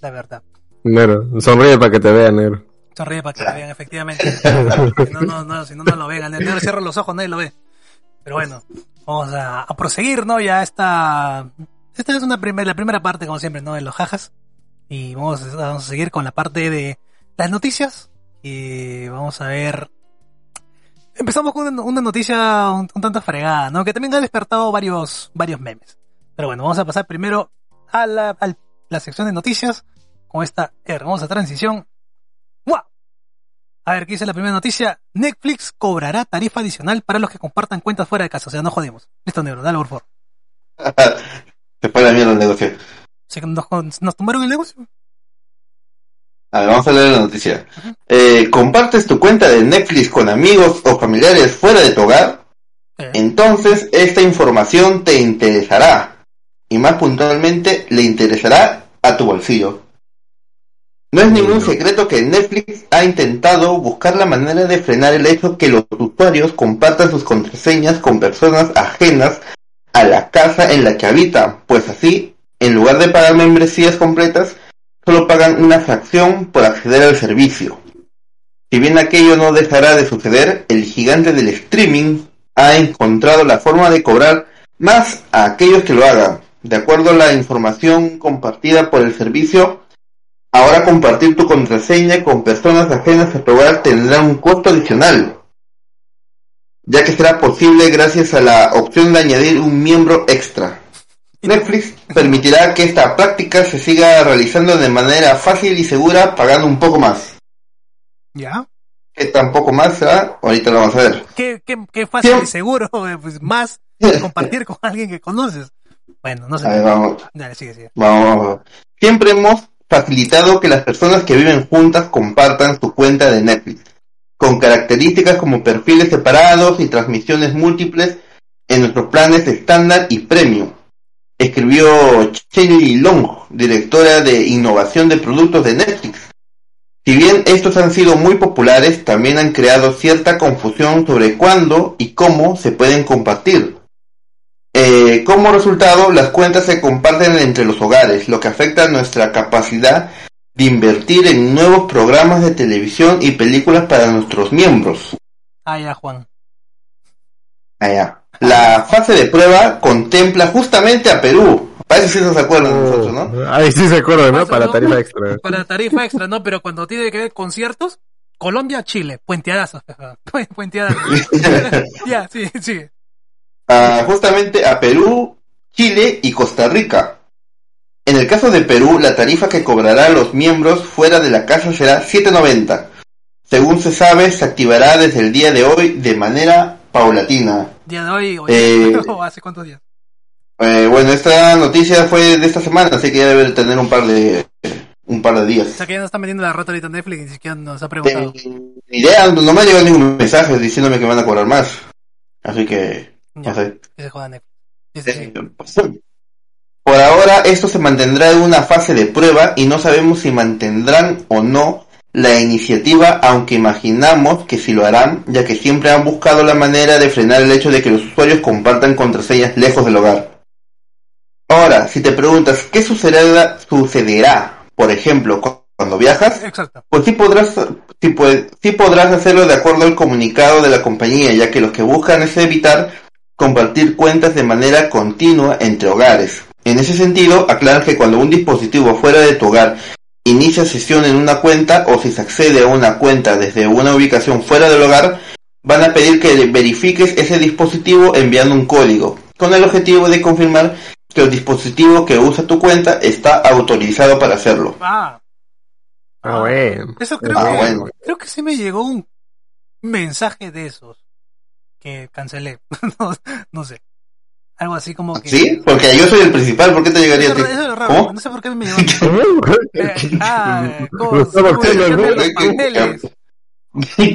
La verdad. Negro, sonríe para que te vean, negro. Sonríe para que lo vean, efectivamente. si no, no, no, si no, no lo ven. El negro cierra los ojos, nadie lo ve. Pero bueno, vamos a, a proseguir, ¿no? Ya esta, esta es una primer, la primera parte, como siempre, ¿no? De los jajas. Y vamos a, vamos a seguir con la parte de las noticias. Y vamos a ver. Empezamos con una, noticia un, un tanto fregada, ¿no? Que también ha despertado varios, varios memes. Pero bueno, vamos a pasar primero a la, al- la sección de noticias con esta hermosa transición. A ver, ¿qué dice la primera noticia? Netflix cobrará tarifa adicional para los que compartan cuentas fuera de casa. O sea, no jodemos. Listo, negro, dale por favor. se fue la mierda el negocio. Nos, nos tumbaron el negocio. A ver, vamos a leer la noticia. Eh, ¿Compartes tu cuenta de Netflix con amigos o familiares fuera de tu hogar? Entonces, esta información te interesará. Y más puntualmente, le interesará a tu bolsillo. No es ningún secreto que Netflix ha intentado buscar la manera de frenar el hecho que los usuarios compartan sus contraseñas con personas ajenas a la casa en la que habitan, pues así, en lugar de pagar membresías completas, solo pagan una fracción por acceder al servicio. Si bien aquello no dejará de suceder, el gigante del streaming ha encontrado la forma de cobrar más a aquellos que lo hagan. De acuerdo a la información compartida por el servicio, ahora compartir tu contraseña con personas ajenas a tu hogar tendrá un costo adicional, ya que será posible gracias a la opción de añadir un miembro extra. Netflix permitirá que esta práctica se siga realizando de manera fácil y segura pagando un poco más. ¿Ya? ¿Qué tan poco más será? Ahorita lo vamos a ver. Qué, qué, qué fácil Sí. y seguro, eh, pues más compartir con alguien que conoces. Bueno, no sé. A ver, vamos. Dale, sigue, sigue. Vamos, vamos. Siempre hemos facilitado que las personas que viven juntas compartan su cuenta de Netflix, con características como perfiles separados y transmisiones múltiples en nuestros planes estándar y premium. Escribió Shelley Long, directora de innovación de productos de Netflix. Si bien estos han sido muy populares, también han creado cierta confusión sobre cuándo y cómo se pueden compartir. Eh, como resultado, las cuentas se comparten entre los hogares, lo que afecta nuestra capacidad de invertir en nuevos programas de televisión y películas para nuestros miembros. Ah, ya, Juan. Allá. La fase de prueba contempla justamente a Perú. Parece que sí se acuerdan de nosotros, ¿no? Ahí sí se acuerda, ¿no? Para tarifa extra. Para tarifa extra, ¿no? Pero cuando tiene que ver conciertos, Colombia, Chile, puenteadazos. Pu- Puenteadazos. ya, sí, sigue. Ah, justamente a Perú, Chile y Costa Rica. En el caso de Perú, la tarifa que cobrará a los miembros fuera de la casa será 7.90. Según se sabe, se activará desde el día de hoy de manera paulatina. Día de hoy, o, Eh, o hace cuántos días. Eh, bueno, esta noticia fue de esta semana, así que ya debe tener un par de un par de O días. sea que ya nos están vendiendo la rata ahorita en Netflix y ni siquiera nos ha preguntado. Eh, idea, no me ha llegado ningún mensaje diciéndome que van a cobrar más. Así que, Ya, Netflix. Sí. Eh, pues, Por ahora esto se mantendrá en una fase de prueba y no sabemos si mantendrán o no la iniciativa, aunque imaginamos que sí lo harán, ya que siempre han buscado la manera de frenar el hecho de que los usuarios compartan contraseñas lejos del hogar. Ahora, si te preguntas qué sucederá, sucederá, por ejemplo, cuando viajas, Exacto. pues sí podrás, sí, pues, sí podrás hacerlo de acuerdo al comunicado de la compañía, ya que lo que buscan es evitar compartir cuentas de manera continua entre hogares. En ese sentido, aclaran que cuando un dispositivo fuera de tu hogar inicia sesión en una cuenta o si se accede a una cuenta desde una ubicación fuera del hogar, van a pedir que verifiques ese dispositivo enviando un código, con el objetivo de confirmar que el dispositivo que usa tu cuenta está autorizado para hacerlo. Ah, Ah, bueno. eso creo, Ah, que, bueno. creo que sí me llegó un mensaje de esos que cancelé. no, no sé. Algo así como que... ¿Sí? Porque yo soy el principal, ¿por qué te llegaría Eso, a ti? eso es raro, ¿Cómo? no sé por qué me llegó. Eh, ah,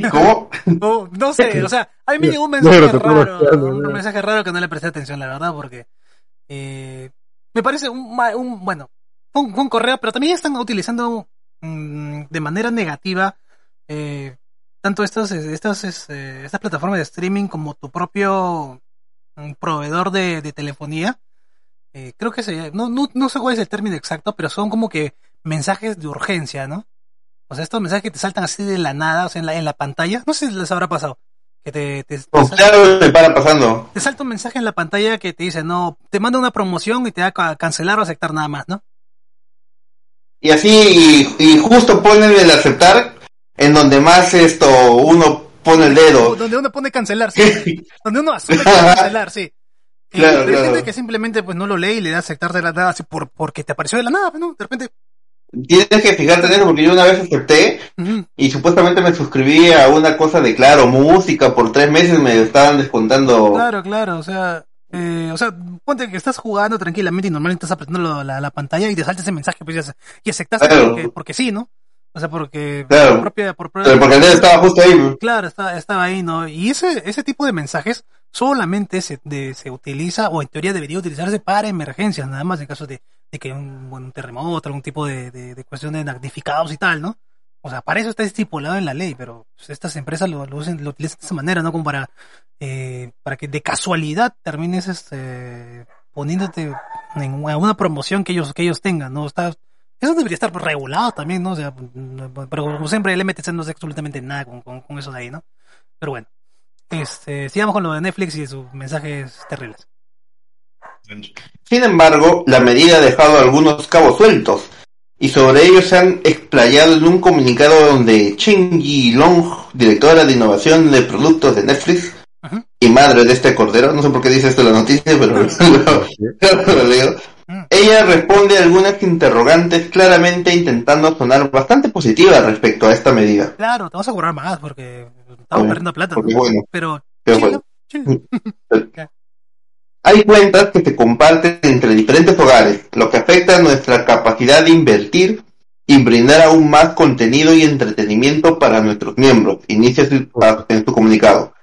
¿cómo? ¿no? Sé, o sea, a mí me llegó un mensaje raro, un mensaje raro que no le presté atención, la verdad, porque eh, me parece un, ma- un bueno, un, un correo, pero también están utilizando mm, de manera negativa eh, tanto estos, estos, es, eh, estas plataformas de streaming como tu propio mm, proveedor de, de telefonía. Eh, creo que se, no, no, no sé cuál es el término exacto, pero son como que mensajes de urgencia, ¿no? O sea, estos mensajes que te saltan así de la nada, o sea, en la, en la pantalla. No sé si les habrá pasado. Que te, te, te Pues sal- claro, me para pasando. te salta un mensaje en la pantalla que te dice, no, te manda una promoción y te da a cancelar o aceptar nada más, ¿no? Y así, y, y justo ponen el aceptar en donde más esto uno pone el dedo. Donde uno pone cancelar, sí. Donde uno asume cancelar, sí. Y Claro, hay claro. gente que simplemente pues no lo lee y le da a aceptar de la nada así por, porque te apareció de la nada, ¿no? De repente. Tienes que fijarte en eso porque yo una vez acepté y supuestamente me suscribí a una cosa de claro, música, por tres meses me estaban descontando. Claro, claro, o sea, eh, o sea, ponte que estás jugando tranquilamente y normalmente estás apretando la, la pantalla y te salta ese mensaje pues, y, ace- y aceptaste Claro. porque, porque sí, ¿no? O sea, porque Claro. por propia, por propia- porque dedo estaba justo ahí. Claro, estaba, estaba ahí, ¿no? Y ese, ese tipo de mensajes solamente se, de- se utiliza, o en teoría debería utilizarse para emergencias, nada más en caso de, de que un, un terremoto, algún tipo de, de, de cuestión de damnificados y tal, ¿no? O sea, para eso está estipulado en la ley, pero pues, estas empresas lo, lo, utilizan de esa manera, ¿no? Como para, eh, para que de casualidad termines este, poniéndote en una promoción que ellos, que ellos tengan, ¿no? Está, eso debería estar regulado también, ¿no? O sea, pero como siempre el MTC no hace absolutamente nada con, con, con eso de ahí, ¿no? Pero bueno, este, sigamos con lo de Netflix y sus mensajes terribles. Sin embargo, la medida ha dejado algunos cabos sueltos y sobre ellos se han explayado en un comunicado donde Chen Yi Long, directora de innovación de productos de Netflix y madre de este cordero, no sé por qué dice esto en la noticia, pero lo, lo leo. Ella responde a algunas interrogantes claramente intentando sonar bastante positiva respecto a esta medida. Claro, te vas a cobrar más porque estamos Bueno, perdiendo plata, ¿no? Porque bueno, Pero, Pero bueno. Hay cuentas que se comparten entre diferentes hogares, lo que afecta a nuestra capacidad de invertir y brindar aún más contenido y entretenimiento para nuestros miembros, inicia su- en su comunicado.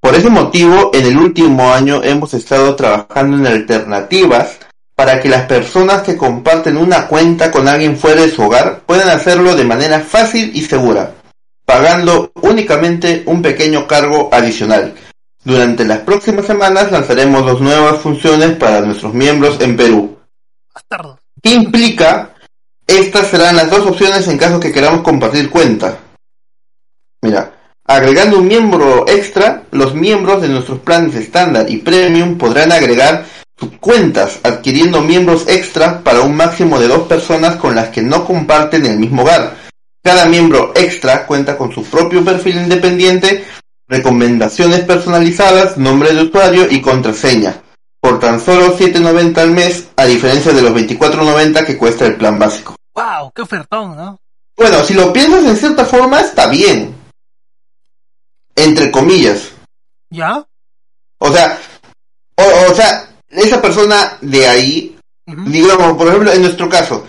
Por ese motivo, en el último año hemos estado trabajando en alternativas para que las personas que comparten una cuenta con alguien fuera de su hogar puedan hacerlo de manera fácil y segura, pagando únicamente un pequeño cargo adicional. Durante las próximas semanas lanzaremos dos nuevas funciones para nuestros miembros en Perú. Bastardo. ¿Qué implica? Estas serán las dos opciones en caso que queramos compartir cuenta. Mira, agregando un miembro extra, los miembros de nuestros planes estándar y premium podrán agregar cuentas adquiriendo miembros extra para un máximo de dos personas con las que no comparten el mismo hogar. Cada miembro extra cuenta con su propio perfil independiente, recomendaciones personalizadas, nombre de usuario y contraseña. Por tan solo 7.90 al mes, a diferencia de los 24.90 que cuesta el plan básico. ¡Wow! ¡Qué ofertón, ¿no? Bueno, si lo piensas en cierta forma, está bien. Entre comillas. ¿Ya? O sea, o, o sea, esa persona de ahí, Ujú. digamos, por ejemplo, en nuestro caso,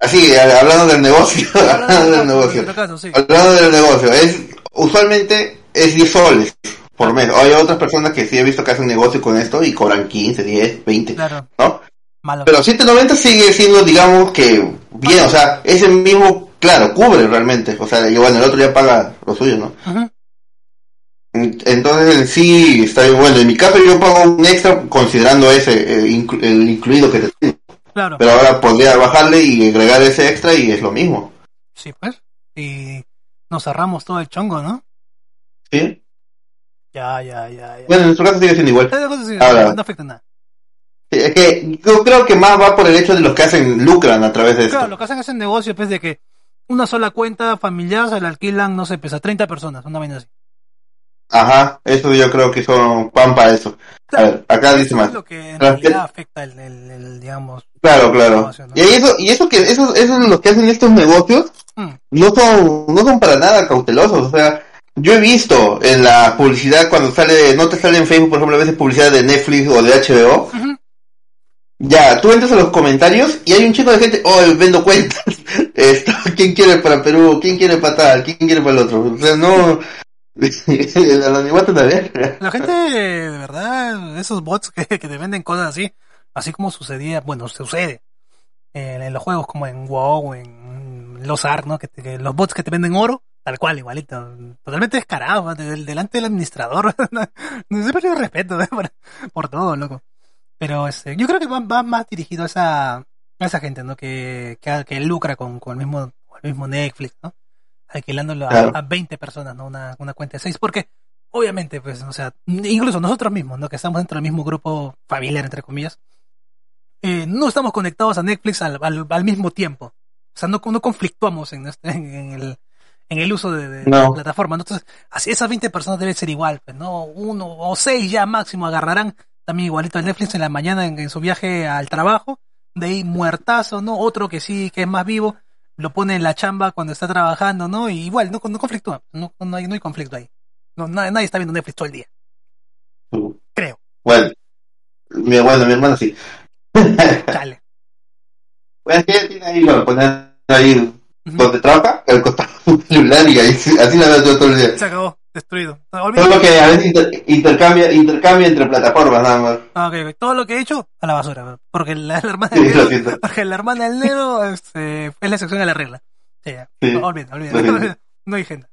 así, hablando del negocio, hablando del negocio, caso, sí. hablando del negocio, es, usualmente es 10 soles por mes. Hay otras personas que sí he visto que hacen negocio con esto y cobran 15, 10, 20, Claro, ¿no? malo. Pero 790 sigue siendo, digamos, que bien, o sea, ese mismo, claro, cubre realmente. O sea, y bueno, el otro ya paga lo suyo, ¿no? Entonces, en sí, está bien. Bueno, en mi caso yo pago un extra considerando ese, eh, inclu- el incluido que te. Claro. Pero ahora podría bajarle y agregar ese extra y es lo mismo. Sí, pues. Y nos cerramos todo el chongo, ¿no? ¿Sí? Ya, ya, ya, ya. Bueno, en nuestro caso sigue siendo igual. No afecta nada. Es que yo creo que más va por el hecho de los que hacen lucran a través de esto. Claro, lo que hacen es el negocio, pues, de que una sola cuenta familiar se la alquilan, no sé, pues, a 30 personas, una vaina así. Ajá, eso yo creo que son pan para eso. A ver, acá dice más. es lo que en Claro, realidad afecta el, el- el, digamos... Claro, claro. Y eso, y eso que eso, eso es lo que hacen estos negocios Mm. no son, no son para nada cautelosos. O sea, yo he visto en la publicidad cuando sale, no te sale en Facebook, por ejemplo, a veces publicidad de Netflix o de HBO. Ya, tú entras a los comentarios y hay un chico de gente, oh, vendo cuentas. Esto, ¿quién quiere para Perú? ¿Quién quiere para tal? ¿Quién quiere para el otro? O sea, no, La gente, de verdad, esos bots que, te venden cosas así, así como sucedía, bueno, sucede en, los juegos como en WoW, en los ARK, ¿no? Que, te- los bots que te venden oro, tal cual, igualito, totalmente descarado. Del- delante del administrador, no, se perdió respeto por, todo, loco. Pero este, yo creo que va, va más dirigido a esa, a esa gente, ¿no? Que, que, que lucra con, con el mismo, con el mismo Netflix, ¿no? Alquilándolo a, Claro. a 20 personas, ¿no? Una, una cuenta de 6, porque obviamente, pues, o sea, incluso nosotros mismos, ¿no? Que estamos dentro del mismo grupo familiar, entre comillas, eh, no estamos conectados a Netflix al, al, al mismo tiempo. O sea, no, no conflictuamos en, este- en, el, en el uso de, de No. la plataforma. ¿no? Entonces, así esas 20 personas deben ser igual, pues, ¿no? Uno o seis ya máximo agarrarán también igualito el Netflix en la mañana en, en su viaje al trabajo. De ahí muertazo, ¿no? Otro que sí, que es más vivo, lo pone en la chamba cuando está trabajando, ¿no? Y igual, no, no conflictúa, no, no, hay, no hay conflicto ahí. No, nadie, nadie está viendo Netflix todo el día, creo. Bueno, mi, bueno, mi hermano sí. Chale. Pues que tiene ahí, lo poner ahí donde trabaja, al costado celular y ahí, sí- así la veo todo el día. Se acabó, destruido. Olvídate. Solo que a veces inter- intercambia, intercambia entre plataformas nada más. Ah. Todo lo que he hecho, a la basura. Porque la, la hermana del lo negro, siento. porque la hermana del negro este, es la excepción a la regla. Sí. Sí. No, olvida, olvida. Lo siento. No hay agenda.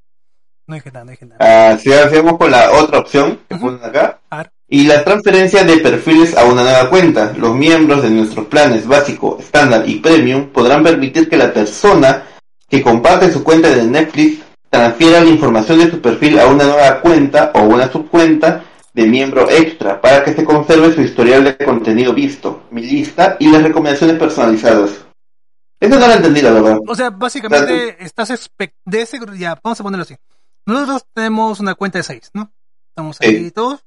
No hay agenda, no hay. Ah, si hacemos con la otra opción que Ujú. ponen acá. A ver. Y la transferencia de perfiles a una nueva cuenta. Los miembros de nuestros planes básico, estándar y premium podrán permitir que la persona que comparte su cuenta de Netflix transfiera la información de su perfil a una nueva cuenta o una subcuenta de miembro extra para que se conserve su historial de contenido visto, mi lista y las recomendaciones personalizadas. Eso no lo entendí, la verdad. O sea, básicamente estás de ese ya, vamos a ponerlo así. Nosotros tenemos una cuenta de seis, ¿no? Estamos ahí Sí. todos.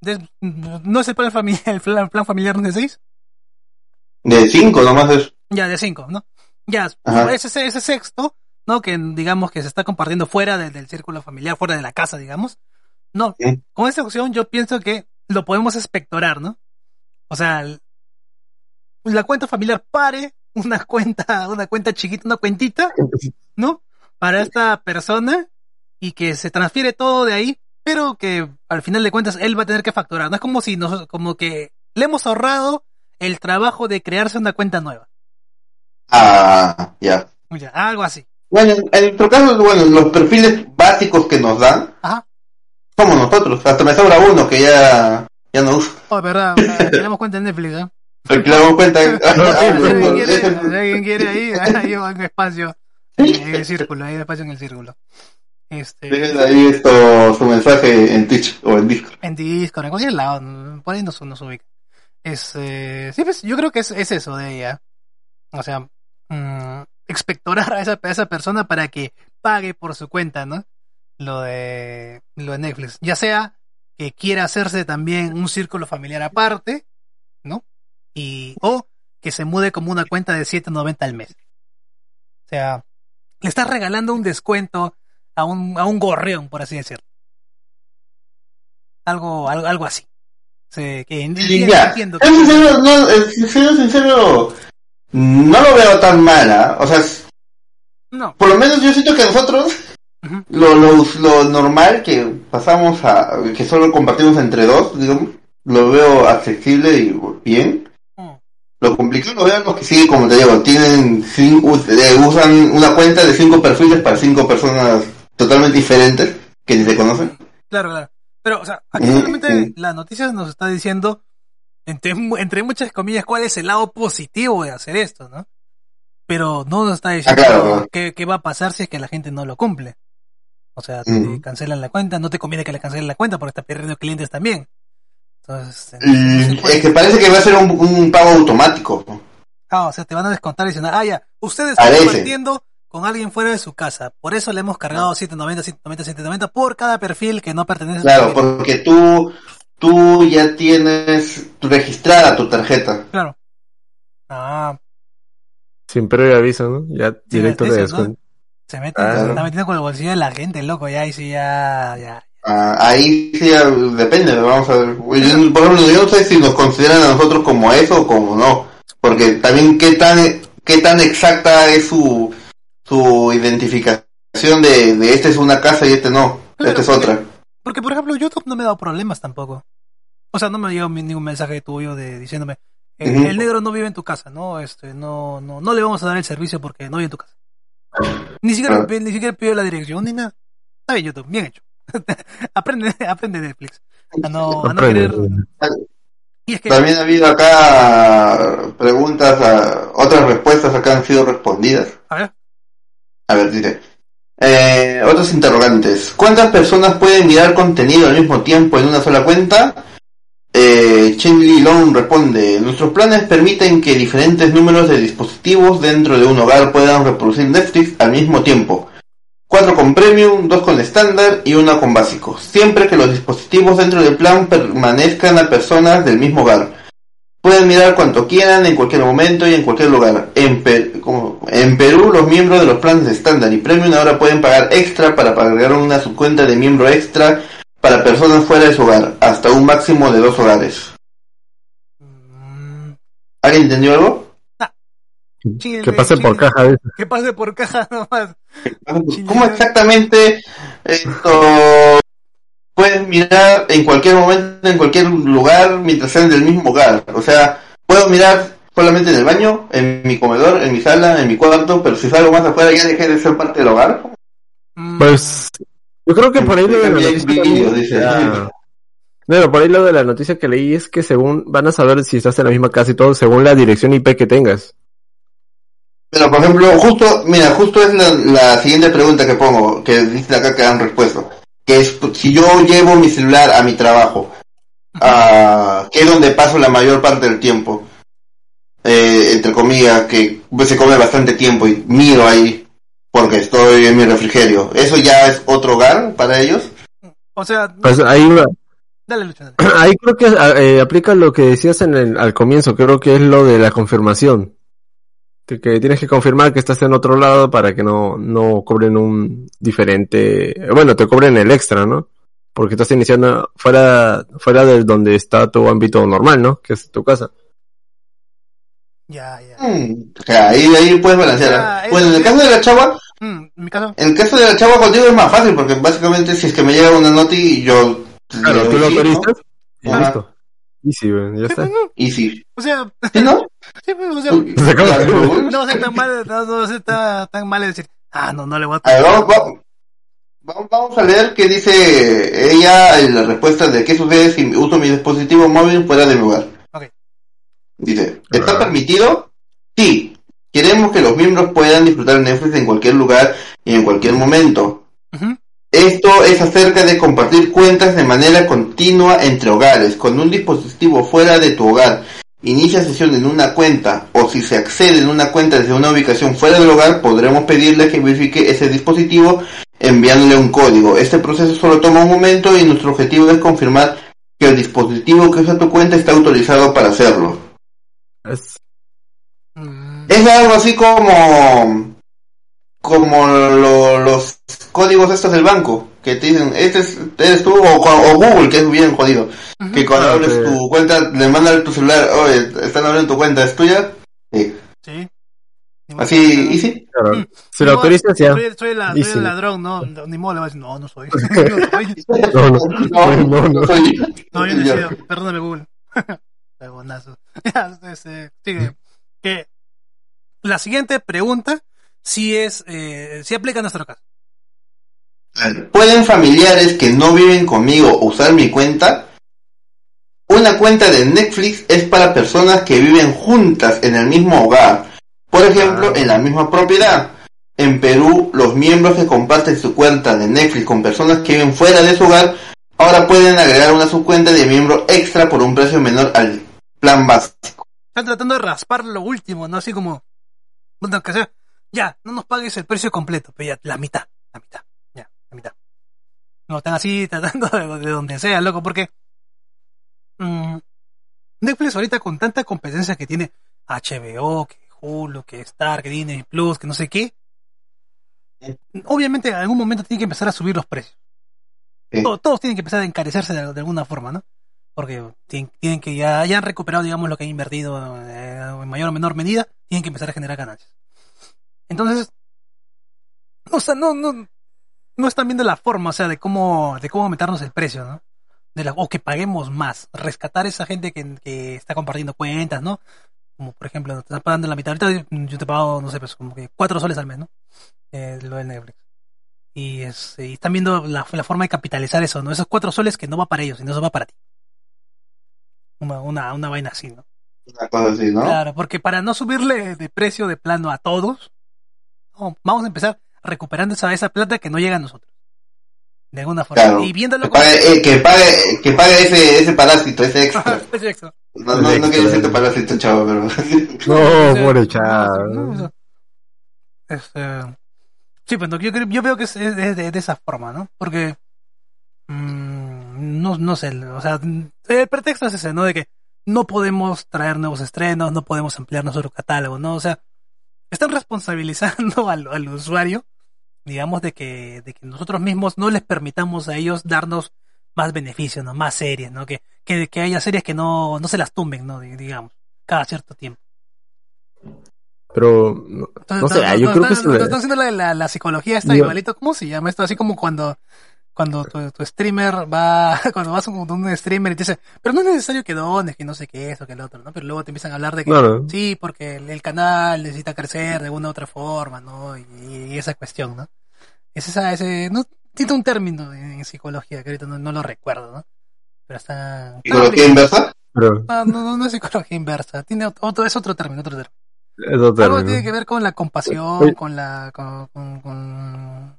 De- ¿No es el plan familiar, el plan, plan familiar de seis? De 5 nomás es. Ya, de cinco, ¿no? Ya, ese, ese sexto, ¿no? Que digamos que se está compartiendo fuera de- del círculo familiar, fuera de la casa, digamos. No, Sí. con esta opción yo pienso que lo podemos espectorar, ¿no? O sea, la cuenta familiar pare una cuenta, una cuenta chiquita, una cuentita, ¿no? Para esta persona y que se transfiere todo de ahí, pero que al final de cuentas él va a tener que facturar. No es como si nos, como que le hemos ahorrado el trabajo de crearse una cuenta nueva. Ah, ya. Ya, algo así. Bueno, en nuestro caso, bueno, los perfiles básicos que nos dan Ajá. somos nosotros. Hasta me sobra uno que ya, ya no uso. Oh, verdad, tenemos cuenta en Netflix, ¿eh? Pero que damos cuenta. Si alguien quiere, ahí, ahí va espacio en el círculo, hay espacio en el círculo. Este, Dejen ahí esto, su mensaje en Twitch o en Discord. en Discord, en cualquier lado, por ahí nos, nos ubica. Es, eh, sí, pues, yo creo que es, es eso de ella. O sea, mm, expectorar a esa, a esa persona para que pague por su cuenta, ¿no? Lo de, lo de Netflix. Ya sea que quiera hacerse también un círculo familiar aparte, ¿no? Y, o que se mude como una cuenta de 7.90 al mes. O sea, le estás regalando un descuento a un, a un gorrión, por así decirlo. Algo, algo, algo así. Sí, que en- Sí, ya. entiendo sincero, no, es sincero, sincero, no lo veo tan mala. O sea, No. por lo menos yo siento que nosotros, lo, lo, lo normal que pasamos a, que solo compartimos entre dos, digamos, lo veo accesible y bien. Mm. Lo complicado lo veo los que sí, como te digo, tienen cinco, eh, usan una cuenta de cinco perfiles para cinco personas totalmente diferentes que ni se conocen. Claro, claro. Pero, o sea, aquí Mm, realmente mm. la noticia nos está diciendo entre, entre muchas comillas, cuál es el lado positivo de hacer esto, ¿no? Pero no nos está diciendo Ah, claro. qué, qué va a pasar si es que la gente no lo cumple. O sea, te Mm. cancelan la cuenta, no te conviene que le cancelen la cuenta porque está perdiendo clientes también. Entonces, Mm, no se puede. es que parece que va a ser un, un pago automático. Ah, o sea, te van a descontar y dicen, ah, ya, usted está Parece. compartiendo con alguien fuera de su casa. Por eso le hemos cargado 790, 790, 790 por cada perfil que no pertenece Claro, porque tú, tú ya tienes registrada tu tarjeta. Claro. Ah, Sin previo aviso, ¿no? Ya directo de descuento. se mete, Claro. se está metiendo con el bolsillo de la gente, loco, ya, y sí, ya, ya. Ah, ahí sí ya depende, vamos a ver. Por ejemplo, yo no sé si nos consideran a nosotros como eso o como no. Porque también qué tan, qué tan exacta es su, su identificación de, de este es una casa y este no, Claro, esta es otra. Porque, por ejemplo, YouTube no me ha dado problemas tampoco. O sea, no me ha llegado ningún mensaje tuyo de diciéndome, eh, el negro no vive en tu casa, ¿no? Este, no, no, no le vamos a dar el servicio porque no vive en tu casa. Ni siquiera, Claro. ni siquiera pidió la dirección ni nada. Está bien, YouTube, bien hecho. aprende, aprende Netflix. A no, a no Aprende. querer. Y es que, También ha habido acá preguntas, a- otras respuestas acá han sido respondidas. a ver, A ver, dice. Eh, otros interrogantes. ¿Cuántas personas pueden mirar contenido al mismo tiempo en una sola cuenta? Eh, Chen Li Long responde. Nuestros planes permiten que diferentes números de dispositivos dentro de un hogar puedan reproducir Netflix al mismo tiempo. Cuatro con premium, dos con estándar y una con básico. Siempre que los dispositivos dentro del plan permanezcan a personas del mismo hogar. Pueden mirar cuanto quieran en cualquier momento y en cualquier lugar. En, Per- como- en Perú, los miembros de los planes de estándar y premium ahora pueden pagar extra para pagar una subcuenta de miembro extra para personas fuera de su hogar, hasta un máximo de dos hogares. ¿Alguien entendió algo? sí, Que pase por caja que pase por caja nomás. ¿Cómo exactamente esto puedes mirar en cualquier momento, en cualquier lugar, mientras sean del mismo hogar? O sea, puedo mirar solamente en el baño, en mi comedor, en mi sala, en mi cuarto, pero si salgo más afuera ya dejé de ser parte del hogar. Mm, Pues yo creo que por ahí lo de la noticia dice. Ah. Bueno, por ahí lo de la noticia que leí es que según van a saber si estás en la misma casa y todo según la dirección IP que tengas. Pero por ejemplo, justo, mira, justo es la, la siguiente pregunta que pongo, que dice acá que dan respuesta. Que es, si yo llevo mi celular a mi trabajo, a, que es donde paso la mayor parte del tiempo, eh, entre comillas, que pues, se come bastante tiempo y miro ahí, porque estoy en mi refrigerio, ¿eso ya es otro hogar para ellos? o sea, Pues ahí va- dale, Lucho. dale. ahí creo que eh, aplica lo que decías en el, al comienzo, creo que es lo de la confirmación. De que tienes que confirmar que estás en otro lado para que no, no cobren un diferente, bueno, te cobren el extra, ¿no? Porque estás iniciando fuera, fuera de donde está tu ámbito normal, ¿no? Que es tu casa. Ya, ya. O sea, ahí, ahí puedes balancear. Bueno, en el caso de la chava, Mm, en mi caso, En el caso de la chava contigo es más fácil, porque básicamente si es que me llega una noti, yo... Claro, tú lo doy sí, ¿no? autorizas y listo. Y sí, bueno, ya está. Y sí. o sea, ¿Sí, no? sí, pues, o sea, no ser tan mal, no, tan, tan mal decir, ah, no, no le voy a A ver, vamos, vamos, vamos- a leer qué dice ella en la respuesta de qué sucede si uso mi dispositivo móvil fuera de mi hogar. Ok. Dice, ¿está permitido? Sí. Queremos que los miembros puedan disfrutar Netflix en cualquier lugar y en cualquier momento. Esto es acerca de compartir cuentas de manera continua entre hogares. Con un dispositivo fuera de tu hogar, inicia sesión en una cuenta o si se accede en una cuenta desde una ubicación fuera del hogar, podremos pedirle que verifique ese dispositivo enviándole un código. Este proceso solo toma un momento y nuestro objetivo es confirmar que el dispositivo que usa tu cuenta está autorizado para hacerlo. Es- Mm, Es algo así como como lo- los códigos estos del banco que te dicen este es, eres tú o, o Google que es bien jodido que cuando Ah, abres tu cuenta le mandan tu celular oye están abriendo tu cuenta es tuya Sí. sí. así y sí claro. Mm. Si lo No, autorizas ya. Soy, soy la- soy sí. el ladrón, no, ni modo le voy a decir, no, no soy. no. No, no. no, No, no. soy No, yo no he sido. Perdóname, Google. Huevonazo. Ya, este, sigue. Que la siguiente pregunta si es, eh, si aplica a nuestro caso. ¿Pueden familiares que no viven conmigo usar mi cuenta? Una cuenta de Netflix es para personas que viven juntas en el mismo hogar. Por ejemplo, Ah. en la misma propiedad. En Perú, los miembros que comparten su cuenta de Netflix con personas que viven fuera de su hogar, ahora pueden agregar una subcuenta de miembro extra por un precio menor al plan básico. Están tratando de raspar lo último, ¿no? Así como, que sea, ya, no nos pagues el precio completo, pero ya, la mitad, la mitad, la mitad. No, están así tratando de, de donde sea, loco, porque mm, Netflix ahorita con tanta competencia que tiene HBO, que Hulu, que Star, que Disney Plus, que no sé qué, obviamente en algún momento tiene que empezar a subir los precios. Todos, todos tienen que empezar a encarecerse de, de alguna forma, ¿no? Porque tienen, tienen que ya, ya han recuperado, digamos, lo que han invertido eh, en mayor o menor medida, tienen que empezar a generar ganancias. Entonces, no, o sea, no, no, no están viendo la forma, o sea, de cómo, de cómo aumentarnos el precio, ¿no? De la, o que paguemos más, rescatar a esa gente que, que está compartiendo cuentas, ¿no? Como por ejemplo, te están pagando la mitad, ahorita yo te pago, no sé, pues como que cuatro soles al mes, ¿no? Eh, lo de Netflix. Y, es, y están viendo la, la forma de capitalizar eso, ¿no? Esos cuatro soles que no va para ellos, sino eso va para ti. Una, una, una vaina así, ¿no? Una cosa así, ¿no? Claro, porque para no subirle de precio de plano a todos, no, vamos a empezar recuperando esa, esa plata que no llega a nosotros. De alguna forma. Claro. Y viéndolo Que como... pague, eh, que pague, que pague ese, ese parásito, ese extra. No, no, no quiero decirte parásito, chavo, pero... No, pobre chavo. no, o sea, es, eh, sí, pues no, yo, creo- yo veo que es, es de, de- de esa forma, ¿no? Porque mm, no, no sé, o sea, el pretexto es ese, ¿no? De que no podemos traer nuevos estrenos, no podemos ampliar nuestro catálogo, ¿no? O sea, están responsabilizando al, al usuario, digamos, de que, de que nosotros mismos no les permitamos a ellos darnos más beneficios, ¿no? Más series, ¿no? Que, que, que haya series que no, no se las tumben, ¿no? Di- Digamos, cada cierto tiempo. Pero, no, no sé, yo creo que es... Están haciendo la, la, la psicología Digo- igualito, ¿cómo se llama esto? Así como cuando cuando tu, tu streamer va, cuando vas con un streamer y te dice, pero no es necesario que dones, que no sé qué, eso, que el otro, ¿no? Pero luego te empiezan a hablar de que, Claro. sí, porque el, el canal necesita crecer de una u otra forma, ¿no? Y, y esa cuestión, ¿no? Es esa, ese, no, tiene un término en, en psicología que ahorita no, no lo recuerdo, ¿no? Pero está... ¿Psicología inversa? Pero, No, no, no, no es psicología inversa, tiene otro, es otro término, otro término. eso Algo término. tiene que ver con la compasión, con la con, con, con,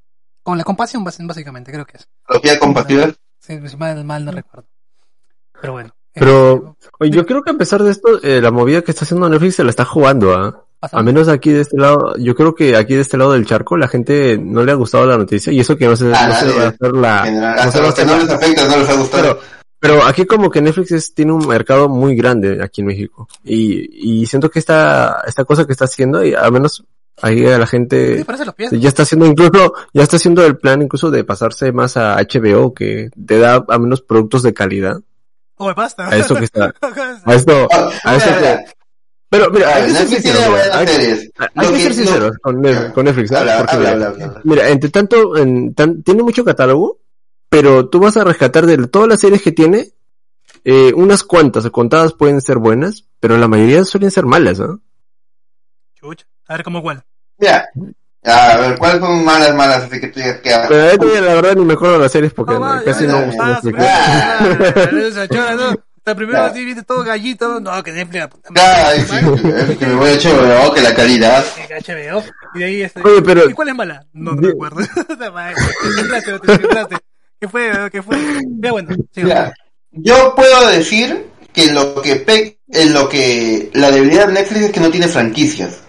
con la compasión básicamente, creo que es. ¿Psicología compasiva? Sí, si mal, mal no recuerdo. Pero bueno. Pero, eh, oye, yo creo que a pesar de esto, eh, la movida que está haciendo Netflix se la está jugando, ¿ah? pasa- Al menos aquí de este lado, yo creo que aquí de este lado del charco la gente no le ha gustado la noticia y eso que no se, Ah, no se nadie. va a hacer la... General, hasta a los que hacer no les afecta, no les ha gustado. Pero, pero aquí como que Netflix es- tiene un mercado muy grande aquí en México y, y siento que esta, esta cosa que está haciendo, y al menos ahí a la gente parece los pies. ya está haciendo incluso, ya está haciendo el plan incluso de pasarse más a HBO que te da al menos productos de calidad. O basta. A eso que está, a esto, a eso que, pero mira, a hay ver, que ser sinceros, hay, que ser sinceros con, Netflix- ¿sabes? Habla, Porque habla, mira, habla, habla. Mira, entre tanto, en, tan- tiene mucho catálogo, pero tú vas a rescatar de todas las series que tiene, eh, unas cuantas o contadas pueden ser buenas, pero la mayoría suelen ser malas, ¿no? Chucha. A ver cómo cuál. Mira, a ver, ¿cuáles son malas, malas? Así que tú digas que... Pero ahí todavía, la verdad ni me acuerdo de las series porque No, casi ya, no ya, me gusta ¿no? La primera Ya. así viene todo gallito. No, que Netflix. la puta madre. que me voy a echar, oh, que la calidad. HBO. Y de ahí este. Oye, pero- ¿Y cuál es mala? No, no madre, te desinflaste, te desinflaste. ¿Qué fue? ¿Qué fue? Ya bueno, yo puedo decir que lo que pe- en lo que la debilidad de Netflix es que no tiene franquicias.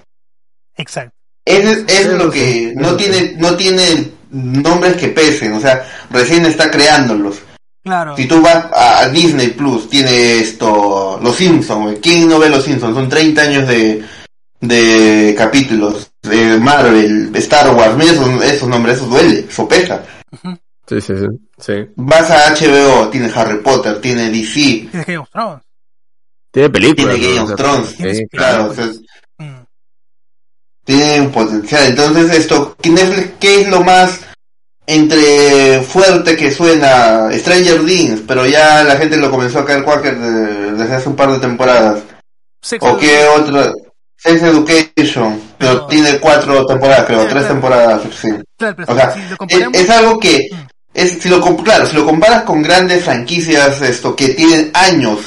Exacto. Ese es, es lo que no tiene no tiene nombres que pesen, o sea, recién está creándolos. Claro. Si tú vas a, Disney Plus, tiene esto, Los Simpsons, güey. ¿quién no ve Los Simpsons? Son 30 años de, de capítulos, de Marvel, Star Wars, mira esos, esos nombres, eso duele, eso pesa. Sí, sí, sí, sí. Vas a HBO, tiene Harry Potter, tiene DC, Tienes Game of Thrones. Tiene películas. tiene Game of Thrones, sí, claro, o sea. Tiene un potencial. Entonces esto, ¿qué Netflix, ¿qué es lo más entre fuerte que suena? Stranger Things, pero ya la gente lo comenzó a caer Quaker de- desde hace un par de temporadas. Sex ¿O qué otra? Sex Education, pero tiene cuatro temporadas, creo, tres claro. temporadas, sí. Claro, O sea, si es, algo que Mm. es, si lo, claro, si lo comparas con grandes franquicias, esto, que tienen años,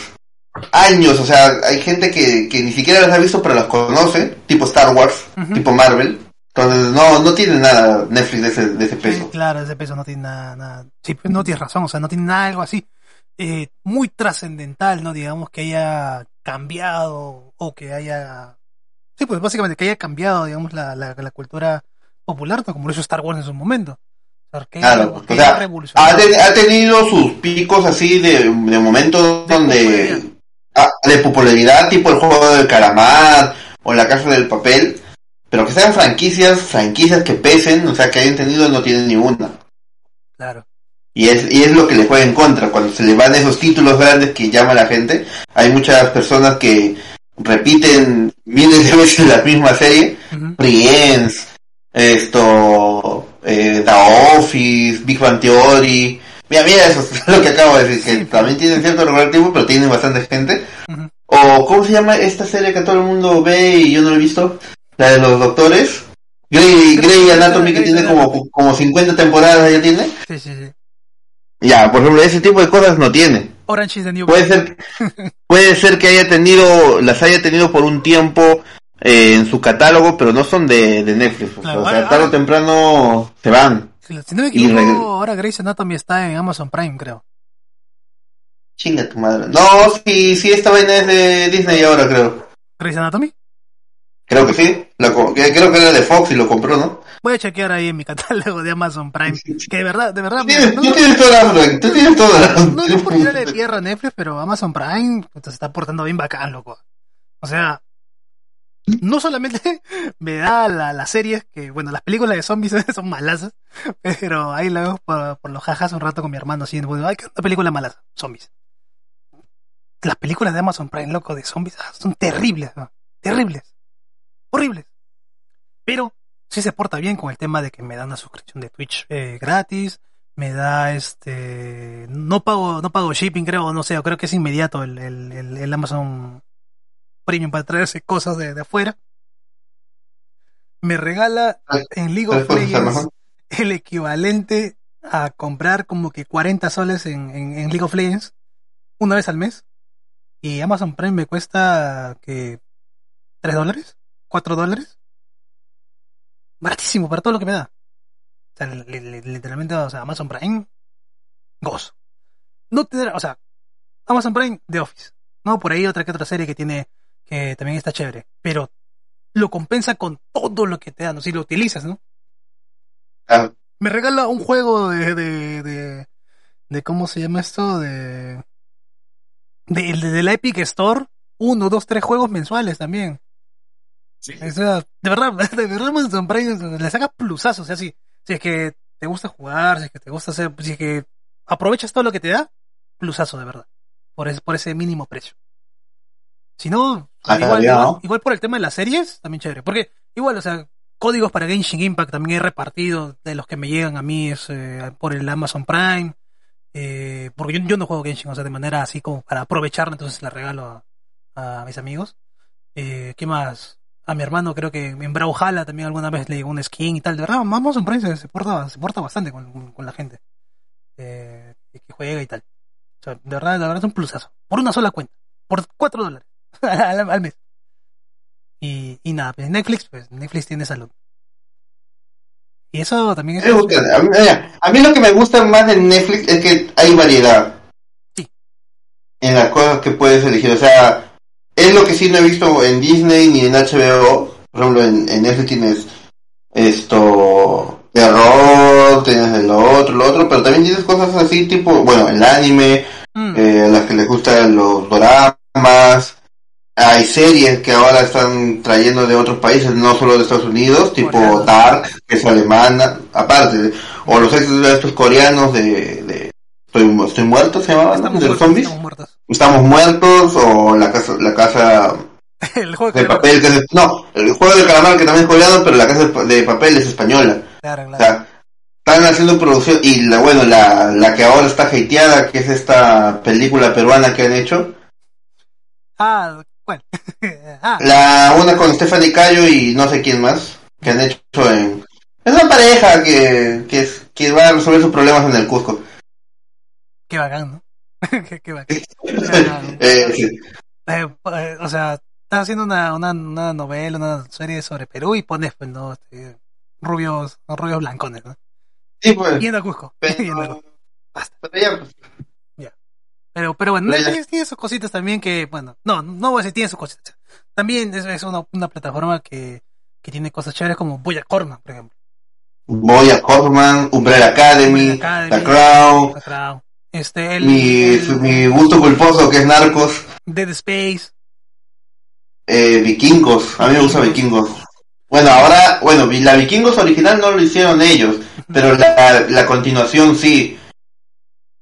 años, o sea, hay gente que, que ni siquiera las ha visto pero las conoce, tipo Star Wars, tipo Marvel, entonces no, no tiene nada Netflix de ese, de ese Sí, peso. claro, ese peso no tiene nada, nada- Sí, pues no tienes razón, o sea, no tiene nada algo así eh, muy trascendental, ¿no? Digamos que haya cambiado o que haya... Sí, pues básicamente que haya cambiado, digamos, la, la, la cultura popular, ¿no? Como lo hizo Star Wars en su momento. Claro, o sea, Ha, ten- ha tenido sus picos así de, de momentos De donde de popularidad, tipo el juego del calamar o la casa del papel, pero que sean franquicias, franquicias que pesen, o sea, que hayan tenido no tienen ni una. Claro. Y es, y es lo que le juega en contra. Cuando se le van esos títulos grandes que llama la gente, hay muchas personas que repiten miles de veces la misma serie. Friends, esto, eh, The Office, Big Bang Theory. Mira, mira eso, es lo que acabo de decir, que Sí. también tienen cierto relativo, pero tienen bastante gente. O, ¿cómo se llama esta serie que todo el mundo ve y yo no la he visto? La de los doctores. Grey, Grey Anatomy que tiene como, como 50 temporadas, ¿ya tiene? Sí, sí, sí. Ya, por ejemplo, ese tipo de cosas no tiene. Orange is the New Puede ser, puede ser que haya tenido, las haya tenido por un tiempo eh, en su catálogo, pero no son de, de Netflix. o sea, Claro, o sea, ahora- tarde o temprano se van. Si no me equivoco, ahora Grey's Anatomy está en Amazon Prime, creo. Chinga tu madre. No, sí, sí, esta vaina es de Disney ahora, creo. ¿Grey's Anatomy? Creo que sí. La creo que era de Fox y lo compró, ¿no? Voy a chequear ahí en mi catálogo de Amazon Prime. Que de verdad, de verdad, Tú tienes, no, tú tienes toda la tú tienes toda la no, no es por tirarle tierra a Netflix, pero Amazon Prime se está portando bien bacán, loco. O sea, no solamente me da la- las series, que bueno, las películas de zombies son malas, pero ahí la veo por, los jajas un rato con mi hermano así, bueno, ay, que una película mala, zombies. Las películas de Amazon Prime, loco, de zombies, ah, son terribles, ¿no? terribles, horribles. Pero sí se porta bien con el tema de que me da una suscripción de Twitch eh, gratis, me da este no pago no pago shipping creo no sé creo que es inmediato el, el- el Amazon Premium para traerse cosas de, de afuera. Me regala en League of Legends el equivalente a comprar como que 40 soles en, en, en League of Legends una vez al mes. Y Amazon Prime me cuesta que 3 dólares 4 dólares baratísimo para todo lo que me da. O sea, literalmente, o sea, Amazon Prime, gozo. No te da- o sea, Amazon Prime, The Office. No, por ahí otra que otra serie que tiene, que también está chévere. Pero lo compensa con todo lo que te dan, ¿no? Si lo utilizas, ¿no? Ah, Me regala un juego de, de, de, de ¿cómo se llama esto? De, de, la Epic Store. Uno, dos, tres juegos mensuales también. O sea, de verdad, de verdad Amazon Prime le saca plusazos, o sea, si, si es que te gusta jugar, si es que te gusta hacer, si es que aprovechas todo lo que te da, plusazo de verdad, por ese, por ese mínimo precio. Si no, Ah, igual, ya, igual, ¿no? igual por el tema de las series, también chévere, porque igual, o sea, códigos para Genshin Impact también he repartido de los que me llegan a mí es eh, por el Amazon Prime, eh, porque yo, yo no juego Genshin, o sea, de manera así como para aprovecharla, entonces la regalo a, a mis amigos. Eh, ¿Qué más? A mi hermano creo que en Brawlhalla también alguna vez le llegó un skin y tal. De verdad, Amazon Prime se, se porta, se porta bastante con, con la gente eh, que juega y tal. O sea, de verdad, de verdad es un plusazo. Por una sola cuenta. Por 4 dólares al, al mes. Y, y nada, pues Netflix, pues Netflix tiene salud. Y eso también es... A mí, mira, a mí lo que me gusta más de Netflix es que hay variedad. Sí. En las cosas que puedes elegir. O sea, es lo que sí no he visto en Disney ni en HBO. Por ejemplo, en, en Netflix tienes esto, terror, tienes de lo otro, lo otro, pero también tienes cosas así tipo, bueno, el anime, Mm, eh, a las que les gustan los doramas. Hay series que ahora están trayendo de otros países, no solo de Estados Unidos, tipo. Dark, que es alemana, aparte, o los éxitos de estos coreanos de, de Estoy, estoy muerto, se llamaba, ¿no? estamos de los zombies. estamos muertos. Estamos muertos, o la casa, la casa El juego de papel, que es, no, el juego de calamar que también es coreano, pero la casa de pa- de papel es española. Claro, O claro. sea, están haciendo producción y la bueno, la, la que ahora está hateada, que es esta película peruana que han hecho, Ah, ah, la una con Stephanie Cayo y no sé quién más, que han hecho en Es una pareja que, que, es- que va a resolver sus problemas en el Cusco. Qué bacán, ¿no? qué, qué bacán. Eh, sí. Eh, eh, o sea, estás haciendo una, una, una novela, una serie sobre Perú y pones, pues, ¿no? Este, rubios, rubios blancones, ¿no? Sí, pues. Yendo a Cusco. Yendo a Pero, Cusco. Basta. pero ya, pues, Pero, pero bueno, Netflix tiene sus cositas también que, bueno, no, no voy a decir tiene sus cositas. También es, es una, una plataforma que, que tiene cosas chéveres como Boya Corman, por ejemplo. Boya Horseman, Umbrella Academy, Academy. The Crown, The Crown. Este, el, mi, el mi gusto culposo que es Narcos, Dead Space. eh, Vikingos, a mí me gusta Vikingos. Bueno, ahora, bueno, la Vikingos original no lo hicieron ellos, pero la, la continuación sí.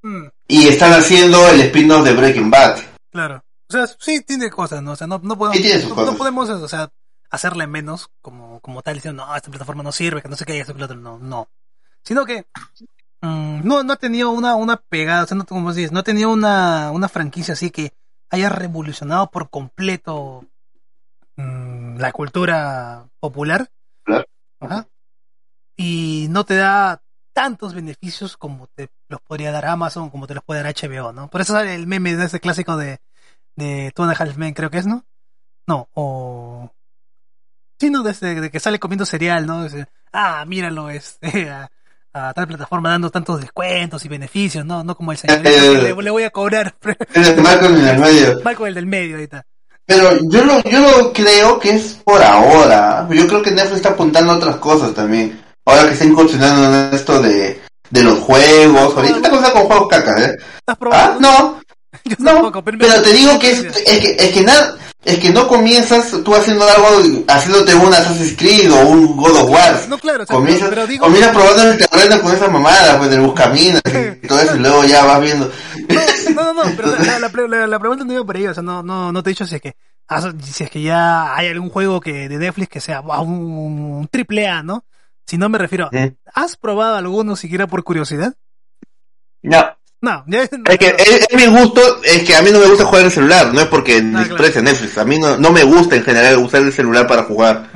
Mm, Y están haciendo el spin-off de Breaking Bad. claro. O sea, sí tiene cosas, ¿no? O sea, no, no podemos, Sí no, no podemos, o sea, hacerle menos como, como tal, diciendo, no, esta plataforma no sirve, que no sé qué, esto que lo otro, no, no. Sino que, mm, no, no ha tenido una, una pegada, o sea, no, como dices, no ha tenido una, una franquicia así que haya revolucionado por completo mm, la cultura popular. Claro. Ajá. Y no te da tantos beneficios como te los podría dar Amazon, como te los puede dar HBO, ¿no? Por eso sale el meme de ese clásico de, de Two and a Half Men, creo que es, ¿no? No, o... Sí, no, desde de que sale comiendo cereal, ¿no? Ah, míralo, este, a, a tal plataforma dando tantos descuentos y beneficios, ¿no? No como el señor, Eh, le, le voy a cobrar, Es el Malcolm en el medio. Marco el del medio ahorita. Pero yo lo, yo lo creo que es por ahora. Yo creo que Netflix está apuntando a otras cosas también. Ahora que está incursionando en esto de, de los juegos. Ahorita está cosa con juegos caca, ¿eh? ¿Has probado? Ah, no, Yo no. pero, te digo que es, es que, es que nada, es que no comienzas tú haciendo algo, haciéndote un Assassin's Creed o un God of War. No, claro, o sea, Comienzas, pero, digo... comienzas probando en el terreno con esa mamada, pues del buscaminas y todo eso, y luego ya vas viendo. No, no, no, pero la, la, pre- la- la pregunta no iba por ahí, o sea, no, no, no te he dicho si es que ah, si es que ya hay algún juego que de Netflix que sea wow, un triple A, ¿no? Si no me refiero. ¿has probado alguno siquiera por curiosidad? No, No, ya Es que es, es mi gusto, es que a mí no me gusta jugar en el celular, no es porque desprecie Netflix, a mí no, no me gusta en general usar el celular para jugar.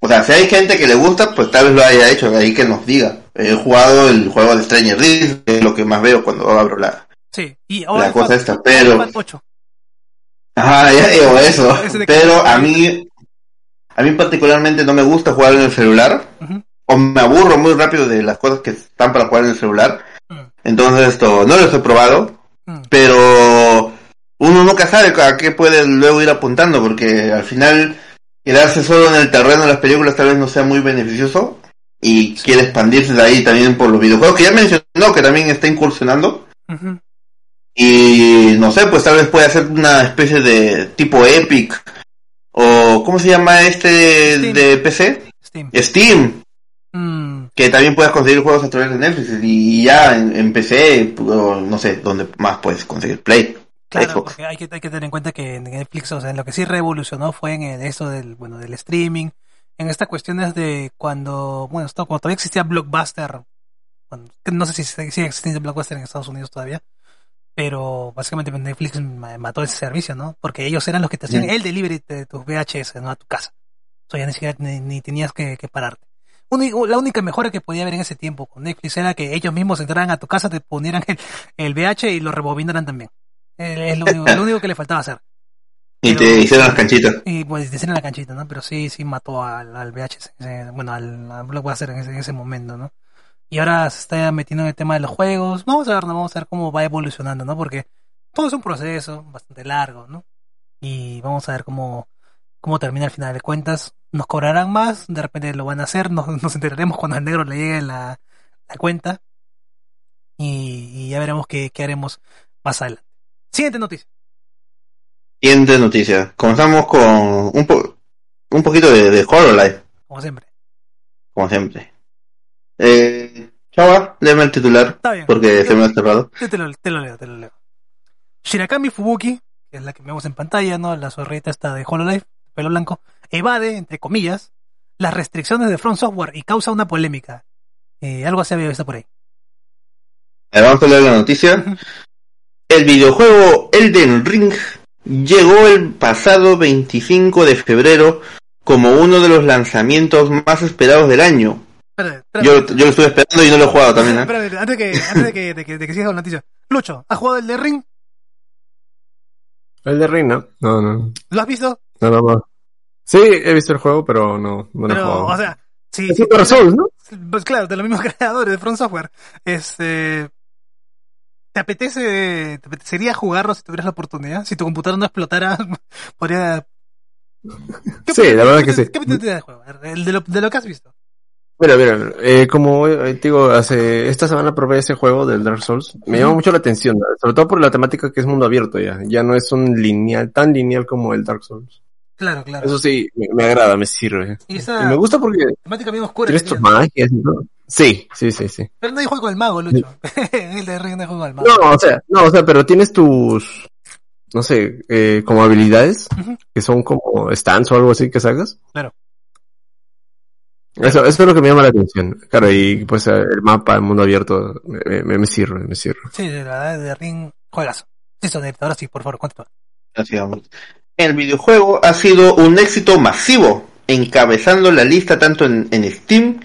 O sea, si hay gente que le gusta, pues tal vez lo haya hecho, de ahí que nos diga. He jugado el juego de Stranger Things, que es lo que más veo cuando abro la, Sí, y la ahora cosa esta, pero... 8. Ajá, ya digo eso, pero a mí, a mí particularmente no me gusta jugar en el celular, o me aburro muy rápido de las cosas que están para jugar en el celular, Mm. entonces esto, no los he probado, Mm. pero uno nunca sabe a qué puede luego ir apuntando, porque al final quedarse solo en el terreno de las películas tal vez no sea muy beneficioso y quiere expandirse de ahí también por los videojuegos, que ya mencionó que también está incursionando. Y no sé, pues tal vez puede hacer una especie de tipo Epic o ¿cómo se llama este Steam. de PC? Steam. Steam, Mm, que también puedes conseguir juegos a través de Netflix y ya en, en PC, o no sé, dónde más puedes conseguir Play. Claro, hay que, hay que tener en cuenta que Netflix, o sea, lo que sí revolucionó fue en eso del, bueno, del streaming, en estas cuestiones de cuando, bueno, esto, cuando todavía existía Blockbuster, bueno, no sé si sigue existiendo Blockbuster en Estados Unidos todavía, pero básicamente Netflix ma- mató ese servicio, ¿no? Porque ellos eran los que te hacían el delivery de tus VHS, ¿no? A tu casa. O sea, ya ni siquiera ni, ni tenías que, que pararte. La única mejora que podía haber en ese tiempo con Netflix era que ellos mismos entraran a tu casa, te ponieran el, el VH y lo rebobinaran también. Eh, Es lo único, lo único que le faltaba hacer. Y te hicieron las canchitas. Y pues decían en la canchita, ¿no? Pero sí, sí mató al, al VHS, ese- bueno, al, al Blockbuster en ese, en ese momento, ¿no? Y ahora se está metiendo en el tema de los juegos. Vamos a ver, ¿no? vamos a ver cómo va evolucionando, ¿no? Porque todo es un proceso bastante largo, ¿no? Y vamos a ver cómo, cómo termina al final de cuentas. Nos cobrarán más, de repente lo van a hacer, nos, nos enteraremos cuando al negro le llegue la, la cuenta. Y, y ya veremos qué, qué haremos más adelante. Siguiente noticia. Siguiente noticia. Comenzamos con un, po un poquito de, de Hololive, Como siempre. como siempre. Eh, Chava, léeme el titular, Está bien. porque se me ha cerrado. Te lo, te lo leo, te lo leo. Shirakami Fubuki, que es la que vemos en pantalla, ¿no? La zorrita esta de HoloLive, pelo blanco, evade, entre comillas, las restricciones de From Software y causa una polémica. Eh, algo así había visto por ahí. Vamos a leer la noticia. El videojuego Elden Ring llegó el pasado 25 de febrero como uno de los lanzamientos más esperados del año, Espérate, espérate. Yo, yo lo estuve esperando y no lo he jugado también, ¿eh? Espérate, antes, que, antes de, que, de, que, de que sigas con la noticia. Lucho, ¿has jugado el de Ring? El de Ring, ¿no? No, no. ¿Lo has visto? No, no, no. Sí, he visto el juego, pero no, no lo he jugado. o sea, sí. es sí, Super Souls, ¿no? Pues claro, de los mismos creadores de Front Software. Este. ¿Te apetece, te apetecería jugarlo si tuvieras la oportunidad? Si tu computadora no explotara, podría. ¿Qué Sí, la verdad que sí. ¿Qué opinas del juego? El de lo, de lo que has visto. Mira, mira, eh, como eh, digo, hace esta semana probé ese juego del Dark Souls, me llama mucho la atención, ¿no? sobre todo por la temática que es mundo abierto ya, ya no es un lineal, tan lineal como el Dark Souls. Claro, claro. Eso sí, me, me agrada, me sirve. y me gusta porque temática bien oscura. tienes tus magias y todo. Sí, sí, sí, sí. Pero nadie juega con el mago, Lucho. el de Ring no juega con el mago. No, o sea, no, o sea, pero tienes tus, no sé, eh, como habilidades, que son como stands o algo así que sacas. Claro. Eso, eso es lo que me llama la atención. Claro, y pues el mapa, el mundo abierto, me, me, me sirve, me sirve. Sí, la verdad, de Ring, juegas. Sí, Sonet, ahora sí, por favor, cuéntame. El videojuego ha sido un éxito masivo, encabezando la lista tanto en, en Steam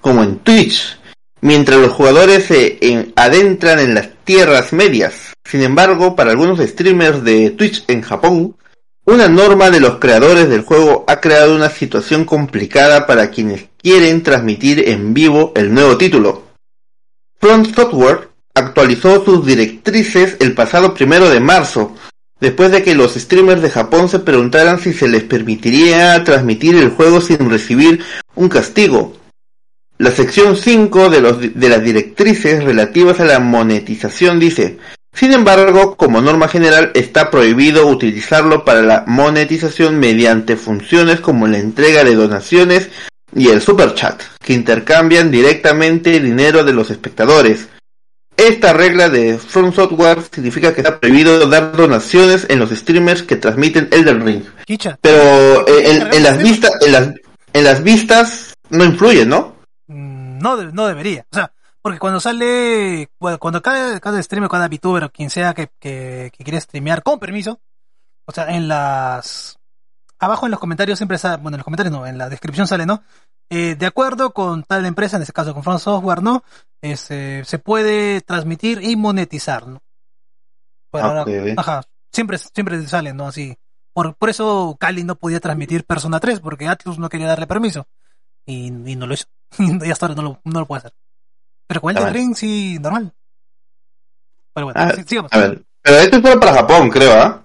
como en Twitch, mientras los jugadores se en- adentran en las tierras medias. Sin embargo, para algunos streamers de Twitch en Japón, una norma de los creadores del juego ha creado una situación complicada para quienes quieren transmitir en vivo el nuevo título. Front Software actualizó sus directrices el pasado primero de marzo, después de que los streamers de Japón se preguntaran si se les permitiría transmitir el juego sin recibir un castigo. La sección 5 de, de las directrices relativas a la monetización dice, sin embargo, como norma general, está prohibido utilizarlo para la monetización mediante funciones como la entrega de donaciones y el super chat, que intercambian directamente dinero de los espectadores. Esta regla de From Software significa que está prohibido dar donaciones en los streamers que transmiten Elden Ring. Pero eh, en, en las vistas, en las, en las vistas no influye, ¿no? Mm, No, no debería. O sea, porque cuando sale, bueno, cuando cada, cada streamer, cada VTuber o quien sea que, que, que quiere streamear con permiso, o sea, en las, abajo en los comentarios siempre sale, bueno, en los comentarios no, en la descripción sale, ¿no? Eh, de acuerdo con tal empresa, en este caso con Front Software, ¿no? Este, se puede transmitir y monetizar, ¿no? Bueno, ahora- ajá, siempre, siempre salen, ¿no? Así. Por, por eso Cali no podía transmitir Persona 3, porque Atlus no quería darle permiso. Y, y no lo hizo. y hasta ahora no lo, no lo puede hacer. Pero con el vale. Ring sí, normal. Pero bueno, Ah, sí- sigamos. A ver, pero esto es solo para Japón, creo, ¿ah?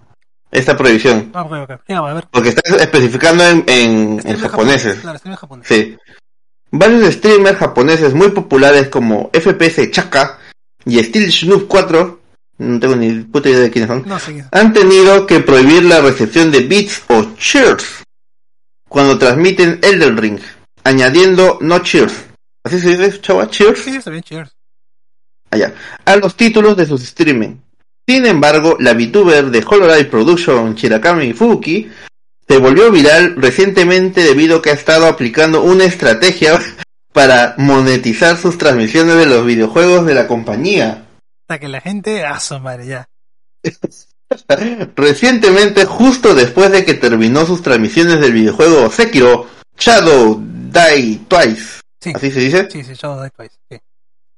Esta prohibición. Ah, ok, ok. Sigamos, a ver. Porque está especificando en, en, en japoneses. Claro, japonés. Sí. Varios streamers japoneses muy populares como FPS Chaka y Steel Snoop 4, no tengo ni puta idea de quiénes son, No, sí. han tenido que prohibir la recepción de beats o cheers cuando transmiten Elden Ring, añadiendo no cheers. ¿Así se dice, chava? Cheers. Sí, está bien, cheers. allá, a los títulos de sus streaming. Sin embargo, la VTuber de Hololive Production, Shirakami Fuki, se volvió viral recientemente debido a que ha estado aplicando una estrategia para monetizar sus transmisiones de los videojuegos de la compañía. Hasta que la gente, ah, su madre, ya. Recientemente, justo después de que terminó sus transmisiones del videojuego Sekiro Shadow Die Twice, Sí, ¿así se dice? sí, sí, Shadow Die Twice. Sí.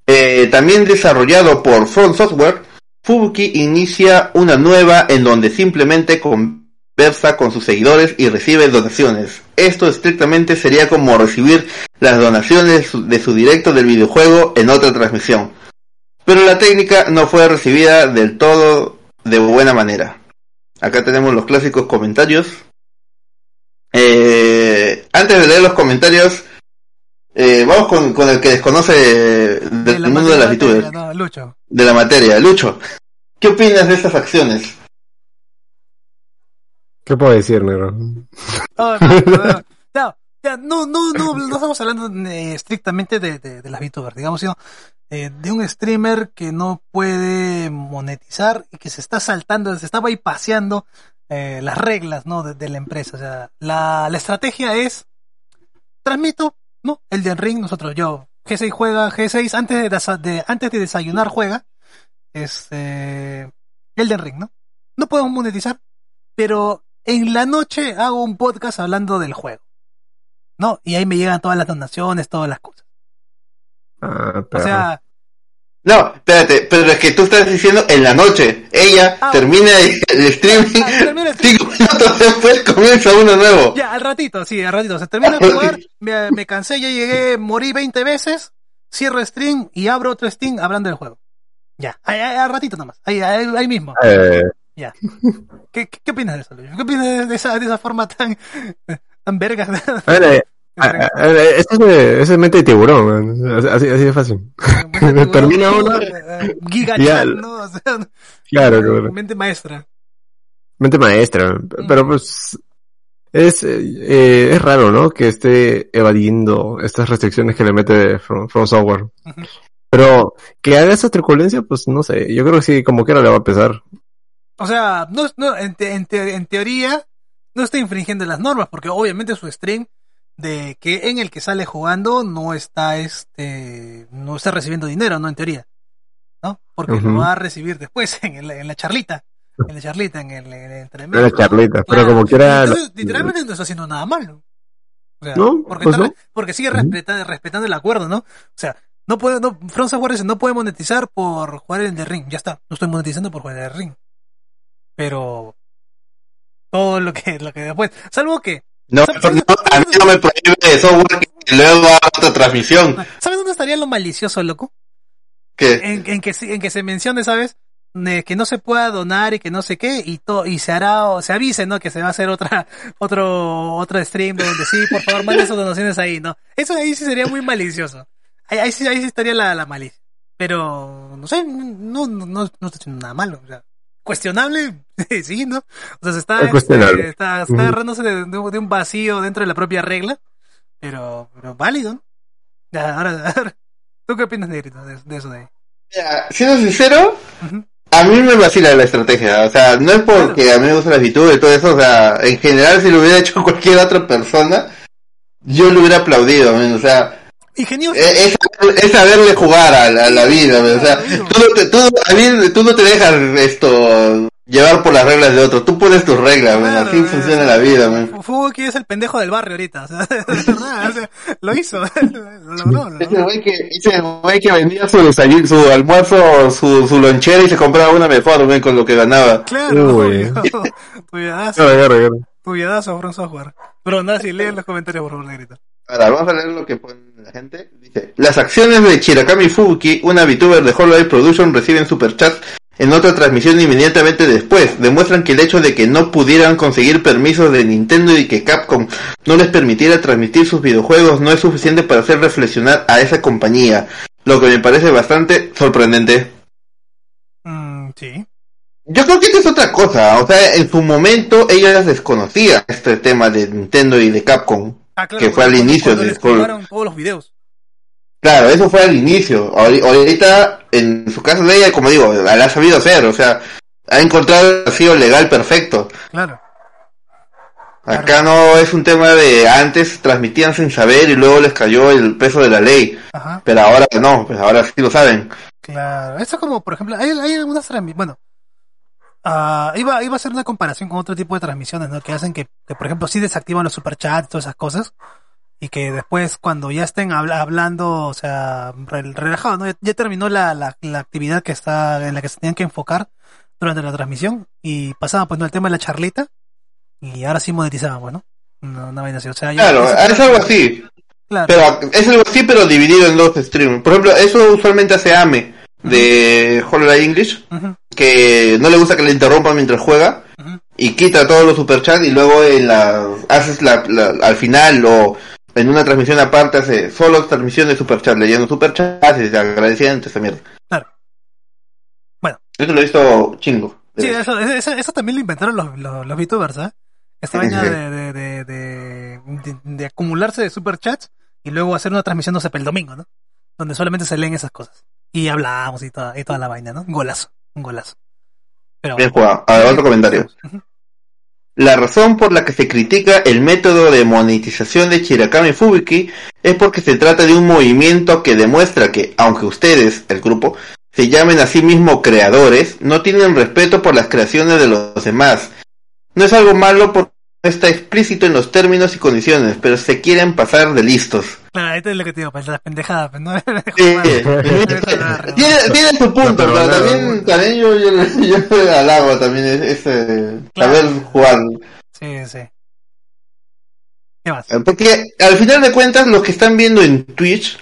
Eh, también desarrollado por Front Software, Fubuki inicia una nueva en donde simplemente conversa con sus seguidores y recibe donaciones. Esto estrictamente sería como recibir las donaciones de su, de su directo del videojuego en otra transmisión. Pero la técnica no fue recibida del todo de buena manera. Acá tenemos los clásicos comentarios. Eh, antes de leer los comentarios, eh, vamos con, con el que desconoce del De mundo de las no, Lucho. de la materia. Lucho, ¿qué opinas de estas acciones? ¿Qué puedo decir, negro? Oh, no, no, no, no, ya, no, no, no, no estamos hablando eh, estrictamente de, de, de las VTubers, digamos, sino eh, de un streamer que no puede monetizar y que se está saltando, se está bypaseando eh, las reglas, ¿no? De, de la empresa. O sea, la, la estrategia es, transmito, ¿no? El de Ring, nosotros, yo, G6 juega, G6, antes de, desa- de- antes de desayunar juega, este, Elden Ring, ¿no? No podemos monetizar, pero en la noche hago un podcast hablando del juego. ¿No? Y ahí me llegan todas las donaciones, todas las cosas. Ah, O sea, No, espérate, pero es que tú estás diciendo en la noche. Ella Ah. termina el el streaming, Ah, termina el cinco minutos después comienza uno nuevo. ya, al ratito, sí, al ratito. Se termina de jugar, me, me cansé, ya llegué, morí 20 veces, cierro stream y abro otro stream hablando del juego. Ya, ahí, ahí, al ratito nomás, ahí, ahí, ahí mismo. Eh, Ya. ¿Qué, qué, qué opinas de eso, Luis? ¿Qué opinas de esa, de esa forma tan, tan verga? de- a ver, eh, ver, ese es, mente de tiburón, man. Así, así de fácil. Termina uno, Giga. O sea, Claro, claro. mente maestra. Mente maestra. Pero pues es, eh, es raro, ¿no? Que esté evadiendo estas restricciones que le mete From, From Software. Pero que haga esa truculencia, pues no sé. Yo creo que sí, como quiera le va a pesar. O sea, no, no, en, te- en, te- en teoría no está infringiendo las normas, porque obviamente su stream de que en el que sale jugando no está este no está recibiendo dinero, no en teoría. ¿No? Porque lo va a recibir después en, el- en la charlita. En la charlita, en el, en el En la charlita. Pero Claro. como quiera. Entonces, literalmente no está haciendo nada malo. O sea, No, porque, pues está- porque sigue respetando el acuerdo, ¿no? O sea, no puede, no, Software dice, no puede monetizar por jugar en el de ring. Ya está, no estoy monetizando por jugar en el ring. Pero todo lo que, lo que después, salvo que, No, no, a mí no me prohíbe de software que luego haga otra transmisión. ¿sabes dónde estaría lo malicioso, loco? Que En, en que, se- en que se mencione, ¿sabes? Que no se pueda donar y que no sé qué, y to, y se hará, o se avise, ¿no? Que se va a hacer otra, otro, otro stream donde sí, por favor, manden sus donaciones ahí, ¿no? Eso ahí sí sería muy malicioso. Ahí, ahí sí, ahí sí estaría la, la malicia. Pero, no sé, no, no, no, no está haciendo nada malo, o sea, cuestionable, sí, ¿no? O sea, se está, Es este, está, agarrándose de, de un- de un vacío dentro de la propia regla, pero, pero válido, ¿no? Ya, ahora, ahora, ¿tú qué opinas, Negrito, de, de eso de ahí? Mira, siendo sincero, a mí me vacila la estrategia. O sea, no es porque a mí me gusta la actitud y todo eso. O sea, en general, si lo hubiera hecho cualquier otra persona, yo lo hubiera aplaudido. O sea, Ingenioso. es, es- es saberle jugar a la, a la vida. O sea, tú, no te- tú, a mí, tú no te dejas esto llevar por las reglas de otro. Tú pones tus reglas, Claro, así eh, funciona la vida. Fútbol que es el pendejo del barrio ahorita, o sea, de verdad, o sea, lo hizo, lo logró, lo Ese logró. güey que, ese güey que vendía su su almuerzo, su, su lonchera y se compraba una mejor, men, con lo que ganaba. Claro, Uy. agarra. tuyadazo, From Software. Pero nada, si leen los comentarios, por favor, negrito. Ahora, vamos a leer lo que pone la gente. Dice, las acciones de Chirakami Fubuki, una VTuber de Hololive Production, reciben superchats en otra transmisión inmediatamente después. Demuestran que el hecho de que no pudieran conseguir permisos de Nintendo y que Capcom no les permitiera transmitir sus videojuegos no es suficiente para hacer reflexionar a esa compañía. Lo que me parece bastante sorprendente. Mm, sí. Yo creo que esta es otra cosa. O sea, en su momento ellas desconocían este tema de Nintendo y de Capcom. Ah, claro, Que fue al inicio cuando les tumbaron todos los videos. Claro, eso fue al inicio. Ahori- Ahorita, en su caso de ella, como digo, la ha sabido hacer, o sea, ha encontrado el vacío legal perfecto. Claro. Acá no es un tema de antes transmitían sin saber y luego les cayó el peso de la ley, Ajá. pero ahora no, pues ahora sí lo saben. Claro. Esto es como, por ejemplo, hay, hay algunas transmisiones, bueno, ah, iba, iba a hacer una comparación con otro tipo de transmisiones, ¿no? Que hacen que, que, por ejemplo, sí desactivan los superchats y todas esas cosas. Y que después, cuando ya estén habla- hablando, o sea, re- relajado, ¿no? Ya, ya terminó la, la, la actividad que está, en la que se tenían que enfocar durante la transmisión. Y pasaban, pues, ¿no? el tema de la charlita. Y ahora sí monetizaban, bueno. No, vaina así. O sea, ya- Claro, es algo así, Claro. pero es algo así pero dividido en dos streams. Por ejemplo, eso usualmente hace Ame de Hololive English, Ujú, que no le gusta que le interrumpan mientras juega. y quita todos los superchats y luego en la haces la, la- al final o en una transmisión aparte hace solo transmisión de superchat leyendo superchats y agradeciendo esa mierda. Claro. Bueno. Eso lo he visto chingo. Sí, eso, eso, eso también lo inventaron los, los, los VTubers, ¿eh? Esta vaina de, de, de, acumularse de superchats y luego hacer una transmisión, no sé, para el domingo, ¿no? Donde solamente se leen esas cosas. Y hablamos y toda, y toda la vaina, ¿no? Un golazo, un golazo. Pero, Bien jugado. A ver, otro comentario. La razón por la que se critica el método de monetización de Chirakami Fubuki es porque se trata de un movimiento que demuestra que, aunque ustedes, el grupo, se llamen a sí mismos creadores, no tienen respeto por las creaciones de los demás. No es algo malo porque no está explícito en los términos y condiciones, pero se quieren pasar de listos. Claro, esto es lo que te digo, pues las pendejadas, pues no Sí, tiene, tiene su punto, pero pero no, también, no. también yo, yo, yo halago también ese Claro. saber jugar. Sí, sí. ¿Qué más? Porque al final de cuentas, los que están viendo en Twitch,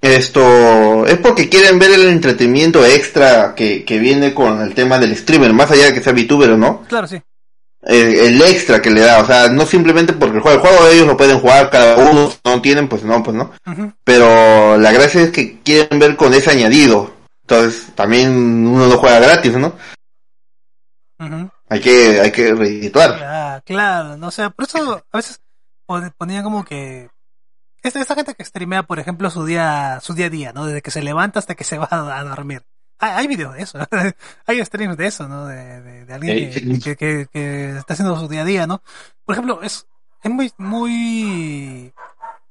esto es porque quieren ver el entretenimiento extra que, que viene con el tema del streamer, más allá de que sea VTuber o no, Claro, sí. El extra que le da, o sea, no simplemente porque el juego, el juego ellos lo pueden jugar cada uno, no tienen, pues no, pues no. Pero la gracia es que quieren ver con ese añadido. Entonces, también uno no juega gratis, ¿no? Hay que, hay que redituar. Ah, claro, no o sea, por eso a veces pon- ponía como que esta, esta gente que streamea, por ejemplo, su día, su día a día, ¿no? Desde que se levanta hasta que se va a dormir. Hay, hay videos de eso, hay streams de eso, ¿no? De, de, de alguien que, que, que, que está haciendo su día a día, ¿no? Por ejemplo, es, es muy, muy,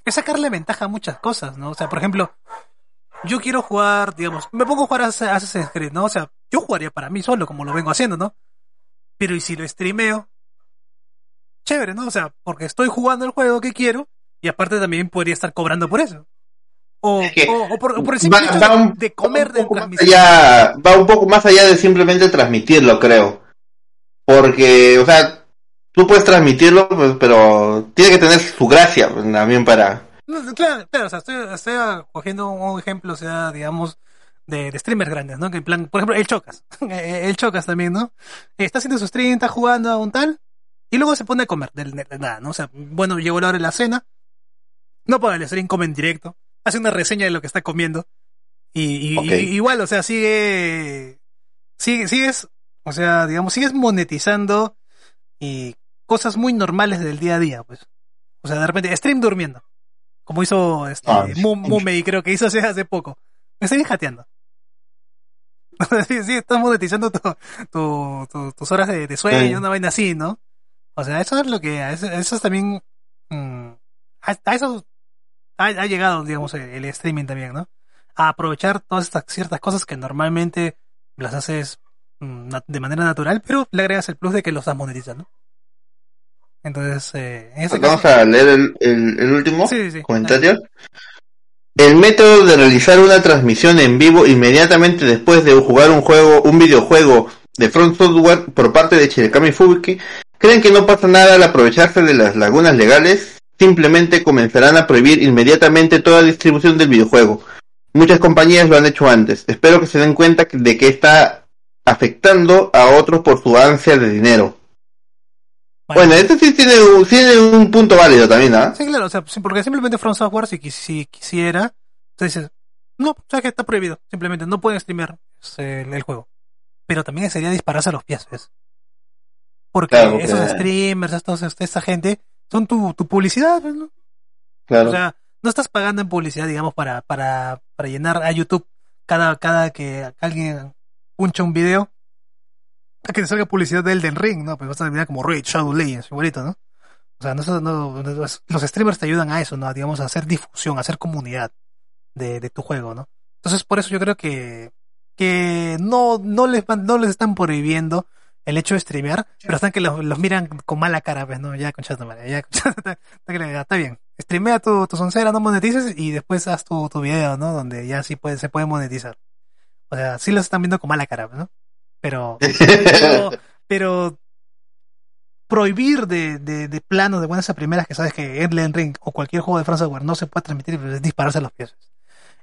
es sacarle ventaja a muchas cosas, ¿no? O sea, por ejemplo, yo quiero jugar, digamos, me pongo a jugar a Assa- Assassin's Creed, ¿no? O sea, yo jugaría para mí solo, como lo vengo haciendo, ¿no? Pero y si lo streameo, chévere, ¿no? O sea, porque estoy jugando el juego que quiero y aparte también podría estar cobrando por eso. O, Es que o, o por, o por el simple Va- hecho va de, un- de comer de transmisión. allá, va un poco más allá de simplemente transmitirlo, creo. Porque, o sea, tú puedes transmitirlo, pues, pero tiene que tener su gracia pues, también para... Claro, claro, o sea, estoy, estoy cogiendo un ejemplo, o sea, digamos, de, de streamers grandes, ¿no? Que en plan, por ejemplo, el Chocas. el Chocas también, ¿no? Está haciendo su stream, está jugando a un tal, y luego se pone a comer, del, de nada, ¿no? O sea, bueno, llegó la hora de la cena, no para el stream, come en directo, hace una reseña de lo que está comiendo, y, y- igual, o sea, sigue, sigue, sigues, o sea, digamos, sigues monetizando y cosas muy normales del día a día, pues. O sea, de repente, stream durmiendo. Como hizo este, Ah, Mu- Mumei, creo que hizo hace, hace poco. Me estoy jateando. sí, sí, estás monetizando tu, tu- tu- tus horas de, de sueño, Sí. una vaina así, ¿no? O sea, eso es lo que, eso, eso es también, mm, a, a eso ha, ha llegado, digamos, el, el streaming también, ¿no? A aprovechar todas estas ciertas cosas que normalmente las haces mm, de manera natural, pero le agregas el plus de que los estás monetizando. Entonces, eh, en Vamos caso, a leer el, el, el último Sí, sí, sí. comentario. El método de realizar una transmisión en vivo inmediatamente después de jugar un juego, un videojuego de Front Software por parte de Shirekami Fubuki, creen que no pasa nada al aprovecharse de las lagunas legales, simplemente comenzarán a prohibir inmediatamente toda distribución del videojuego. Muchas compañías lo han hecho antes. Espero que se den cuenta de que está afectando a otros por su ansia de dinero. Bueno, este sí tiene, un- tiene un punto válido también, ¿ah? Sí, claro, o sea, porque simplemente From Software, si, quis- si quisiera, entonces dices, no, o sea que está prohibido, simplemente no pueden streamear este, el, el juego. Pero también sería dispararse a los pies, ¿ves? Porque Claro, esos streamers, estos, este, esta gente, son tu, tu publicidad, ¿ves, ¿no? Claro. O sea, no estás pagando en publicidad, digamos, para, para, para llenar a YouTube cada, cada que alguien puncha un video, a que te salga publicidad de Elden Ring, ¿no? Pues vas a terminar como Raid Shadow Legends, igualito, ¿no? O sea, no, no, los streamers te ayudan a eso, ¿no? Digamos, a hacer difusión, a hacer comunidad de, de tu juego, ¿no? Entonces, por eso yo creo que, que no, no les van- no les están prohibiendo el hecho de streamear, pero están que los, los miran con mala cara, pues, ¿no? Ya, concha tu madre, ya, concha. Está bien. Streamea tu, tu soncera, no monetices y después haz tu, tu video, ¿no? Donde ya sí puede, se puede monetizar. O sea, sí los están viendo con mala cara, ¿no? Pero, pero, pero prohibir de, de, de planos de buenas a primeras que sabes que Elden Ring o cualquier juego de From Software no se puede transmitir pues, es dispararse a los pies.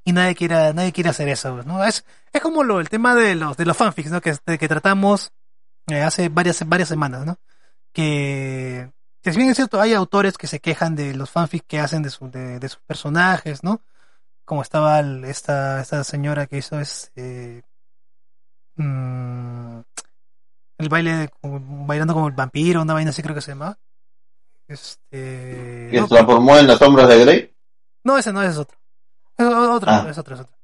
Y nadie quiere, nadie quiere hacer eso, pues, ¿no? Es, es como lo, el tema de los, de los fanfics, ¿no? Que, de que tratamos eh, hace varias, varias semanas, ¿no? Que, si bien es cierto, hay autores que se quejan de los fanfics que hacen de, su, de, de sus personajes, ¿no? Como estaba el- esta, esta señora que hizo este, mm, el baile, de- como- bailando como el vampiro, una vaina así creo que se llama. Este, que no, se transformó en las sombras de Grey. no, ese no, ese es otro. Es otro, Ah. es otro, es otro.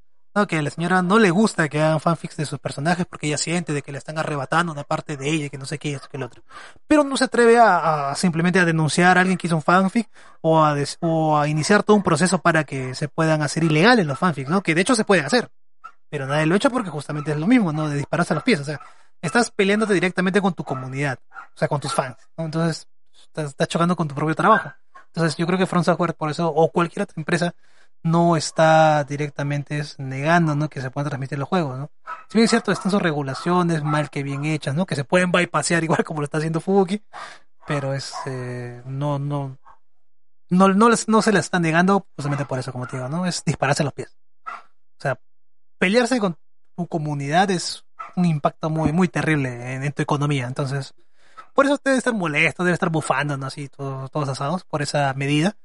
Que a la señora no le gusta que hagan fanfics de sus personajes porque ella siente de que le están arrebatando una parte de ella que no sé qué, esto que el otro. Pero no se atreve a, simplemente a denunciar a alguien que hizo un fanfic o a, des- o a iniciar todo un proceso para que se puedan hacer ilegales los fanfics, ¿no? Que de hecho se pueden hacer. Pero nadie lo echa porque justamente es lo mismo, ¿no? De dispararse a los pies. O sea, estás peleándote directamente con tu comunidad, o sea, con tus fans. Entonces, estás, chocando con tu propio trabajo. Entonces yo creo que From Software por eso, o cualquier otra empresa, no está directamente negando ¿no? que se puedan transmitir los juegos, ¿no? Si bien es cierto, están sus regulaciones mal que bien hechas, ¿no? Que se pueden bypassear igual como lo está haciendo Fubuki, pero es eh, no, no, no, no, les- no se les está negando justamente por eso, como te digo, ¿no? Es dispararse a los pies. O sea, pelearse con tu comunidad es un impacto muy, muy terrible en, en tu economía. Entonces, por eso debe estar molesto, debe estar bufando, ¿no? Así, todos, todos asados por esa medida.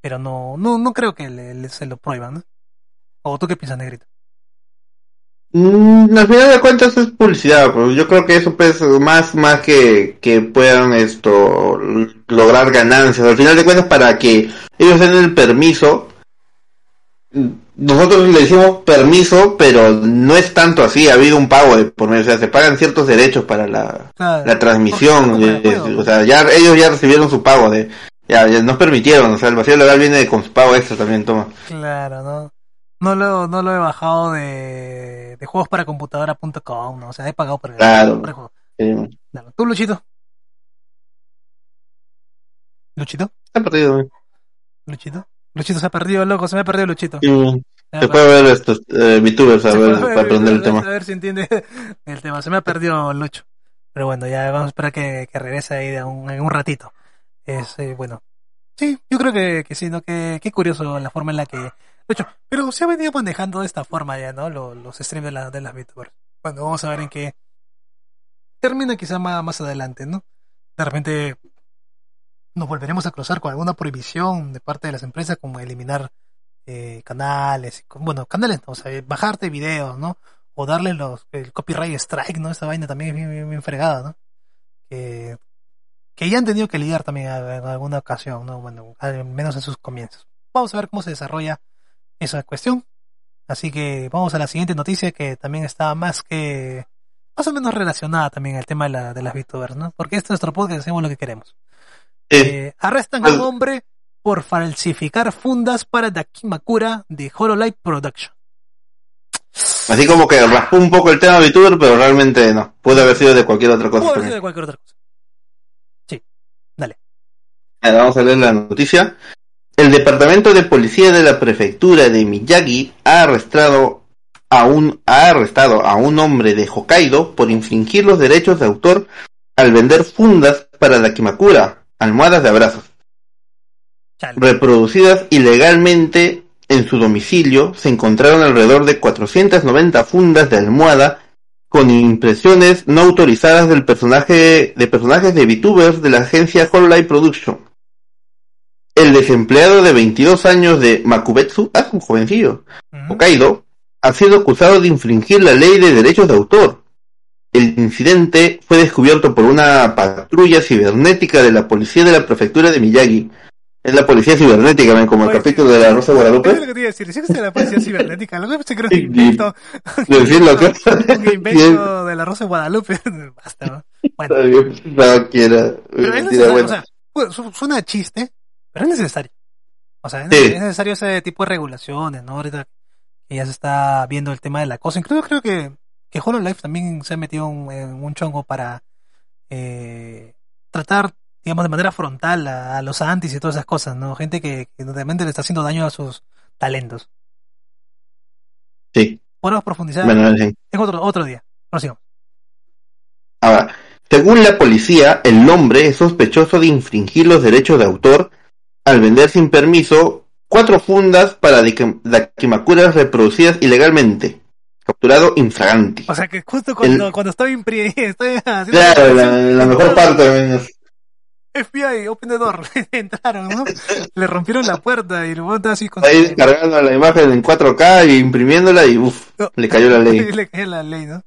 Pero no, no, no creo que le, le- se lo prohíban, ¿no? ¿O tú qué piensas, Negrito? Mm, al final de cuentas es publicidad, pero yo creo que eso pues más más que, que puedan esto lograr ganancias. Al final de cuentas para que ellos den el permiso, nosotros le decimos permiso, pero no es tanto así, ha habido un pago de por medio, o sea, se pagan ciertos derechos para la, Claro, la transmisión, eh, o sea, ya ellos ya recibieron su pago de ya, ya nos permitieron, o sea, el vacío legal viene con su pago extra también, toma. Claro, ¿no? No lo, no lo he bajado de, de juegos para computadora.com, ¿no? O sea, he pagado por el, Claro. por el juego. Claro. ¿Tú, Luchito? ¿Luchito? está perdido. eh. ¿Luchito? Luchito se ha perdido, loco, se me ha perdido Luchito. Sí. Se ha Se perdido. puede ver estos eh, VTubers a Se ver, para aprender el tema. A ver si entiende el tema. Se me ha perdido Lucho. Pero bueno, ya vamos a esperar que, que regrese ahí de un, en un ratito. Es, eh, bueno. Sí, yo creo que, que sí, ¿no? Que, qué curioso la forma en la que... Lucho, pero se ha venido manejando de esta forma ya, ¿no? Los, los streams de, la, de las VTubers. Bueno, vamos a ver en qué termina quizá más, más adelante, ¿no? De repente nos volveremos a cruzar con alguna prohibición de parte de las empresas como eliminar eh, canales, bueno, canales, o sea, eh, bajarte videos, ¿no? O darle los, el copyright strike, ¿no? Esa vaina también es bien, bien, bien fregada, ¿no? Que, que ya han tenido que lidiar también en alguna ocasión, ¿no? Bueno, al menos en sus comienzos. Vamos a ver cómo se desarrolla esa cuestión. Así que vamos a la siguiente noticia que también está más que, más o menos relacionada también al tema de, la, de las VTubers, ¿no? Porque este es nuestro podcast, hacemos lo que queremos. Eh, arrestan a un hombre por falsificar fundas para Dakimakura de Hololive Production. Así como que raspó un poco el tema VTuber, pero realmente no. Puede haber sido de cualquier otra cosa. Puede haber sido de cualquier otra cosa. Vamos a leer la noticia. El departamento de policía de la prefectura de Miyagi ha arrestado a un ha arrestado a un hombre de Hokkaido por infringir los derechos de autor al vender fundas para la Kimakura, almohadas de abrazos, Chale. reproducidas ilegalmente en su domicilio. Se encontraron alrededor de 490 fundas de almohada con impresiones no autorizadas del personaje de personajes de VTubers de la agencia Hololive Production. El desempleado de 22 años de Makubetsu, ah, un jovencillo, Ujú. Hokkaido, ha sido acusado de infringir la ley de derechos de autor. El incidente fue descubierto por una patrulla cibernética de la policía de la prefectura de Miyagi. Es la policía cibernética, ¿ven? como el Oye, capítulo de la Rosa de Es lo Guadalupe. que te iba a decir. Si existe la policía cibernética, lo que que era un Sí, invento. Decirlo que Un invento de la Rosa de Guadalupe. Basta, ¿no? Bueno, no quiera. pero es Mentira, necesario, bueno. o sea, suena a chiste, pero es necesario. O sea, es, Sí. es necesario ese tipo de regulaciones, ¿no? Ahorita que ya se está viendo el tema de la cosa. Incluso creo que, que HoloLive también se ha metido un- en un chongo para eh, tratar, digamos, de manera frontal a, a los antis y todas esas cosas, ¿no? Gente que, que realmente le está haciendo daño a sus talentos. Sí, Podemos profundizar bueno, en fin. en otro, otro día. Próximo. Ahora, según la policía, el hombre es sospechoso de infringir los derechos de autor al vender sin permiso cuatro fundas para Dak- Dakimakuras reproducidas ilegalmente. Capturado infraganti. O sea que justo cuando, El- cuando estaba impri- estoy haciendo Claro, la, mejor parte. menos. FBI, open the door. Entraron, ¿no? Le rompieron la puerta y estaba así con Ahí descargando la imagen en 4K y imprimiéndola y uff, le cayó la ley. Le cayó la ley, ¿no?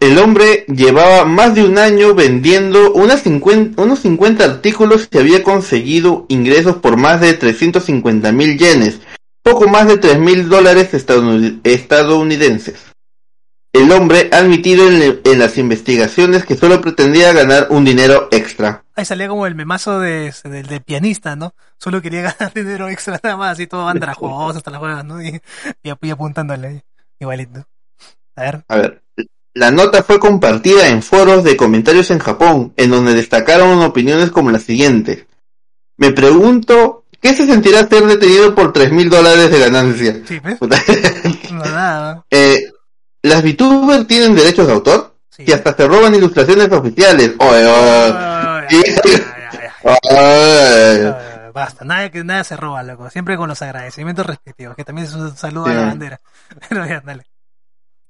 El hombre llevaba más de un año vendiendo unas 50 unos 50 artículos y había conseguido ingresos por más de 350 mil yenes, poco más de 3 mil dólares estadounid- estadounidenses. El hombre ha admitido en, en las investigaciones que solo pretendía ganar un dinero extra. Ahí salía como el memazo de, del, pianista, ¿no? Solo quería ganar dinero extra nada más, así todo andrajoso hasta las huevas, ¿no? Y, y, y apuntándole, igualito. A ver. A ver, la nota fue compartida en foros de comentarios en Japón, en donde destacaron opiniones como las siguientes. Me pregunto, ¿qué se sentirá ser detenido por tres mil dólares de ganancia? Sí, ¿ves? No, nada. Eh, ¿Las VTubers tienen derechos de autor? Sí. Y hasta se roban ilustraciones oficiales. Oye, oye. Basta, nada que nada se roba, loco. Siempre con los agradecimientos respectivos, que también es un saludo a la bandera. Pero ya, dale.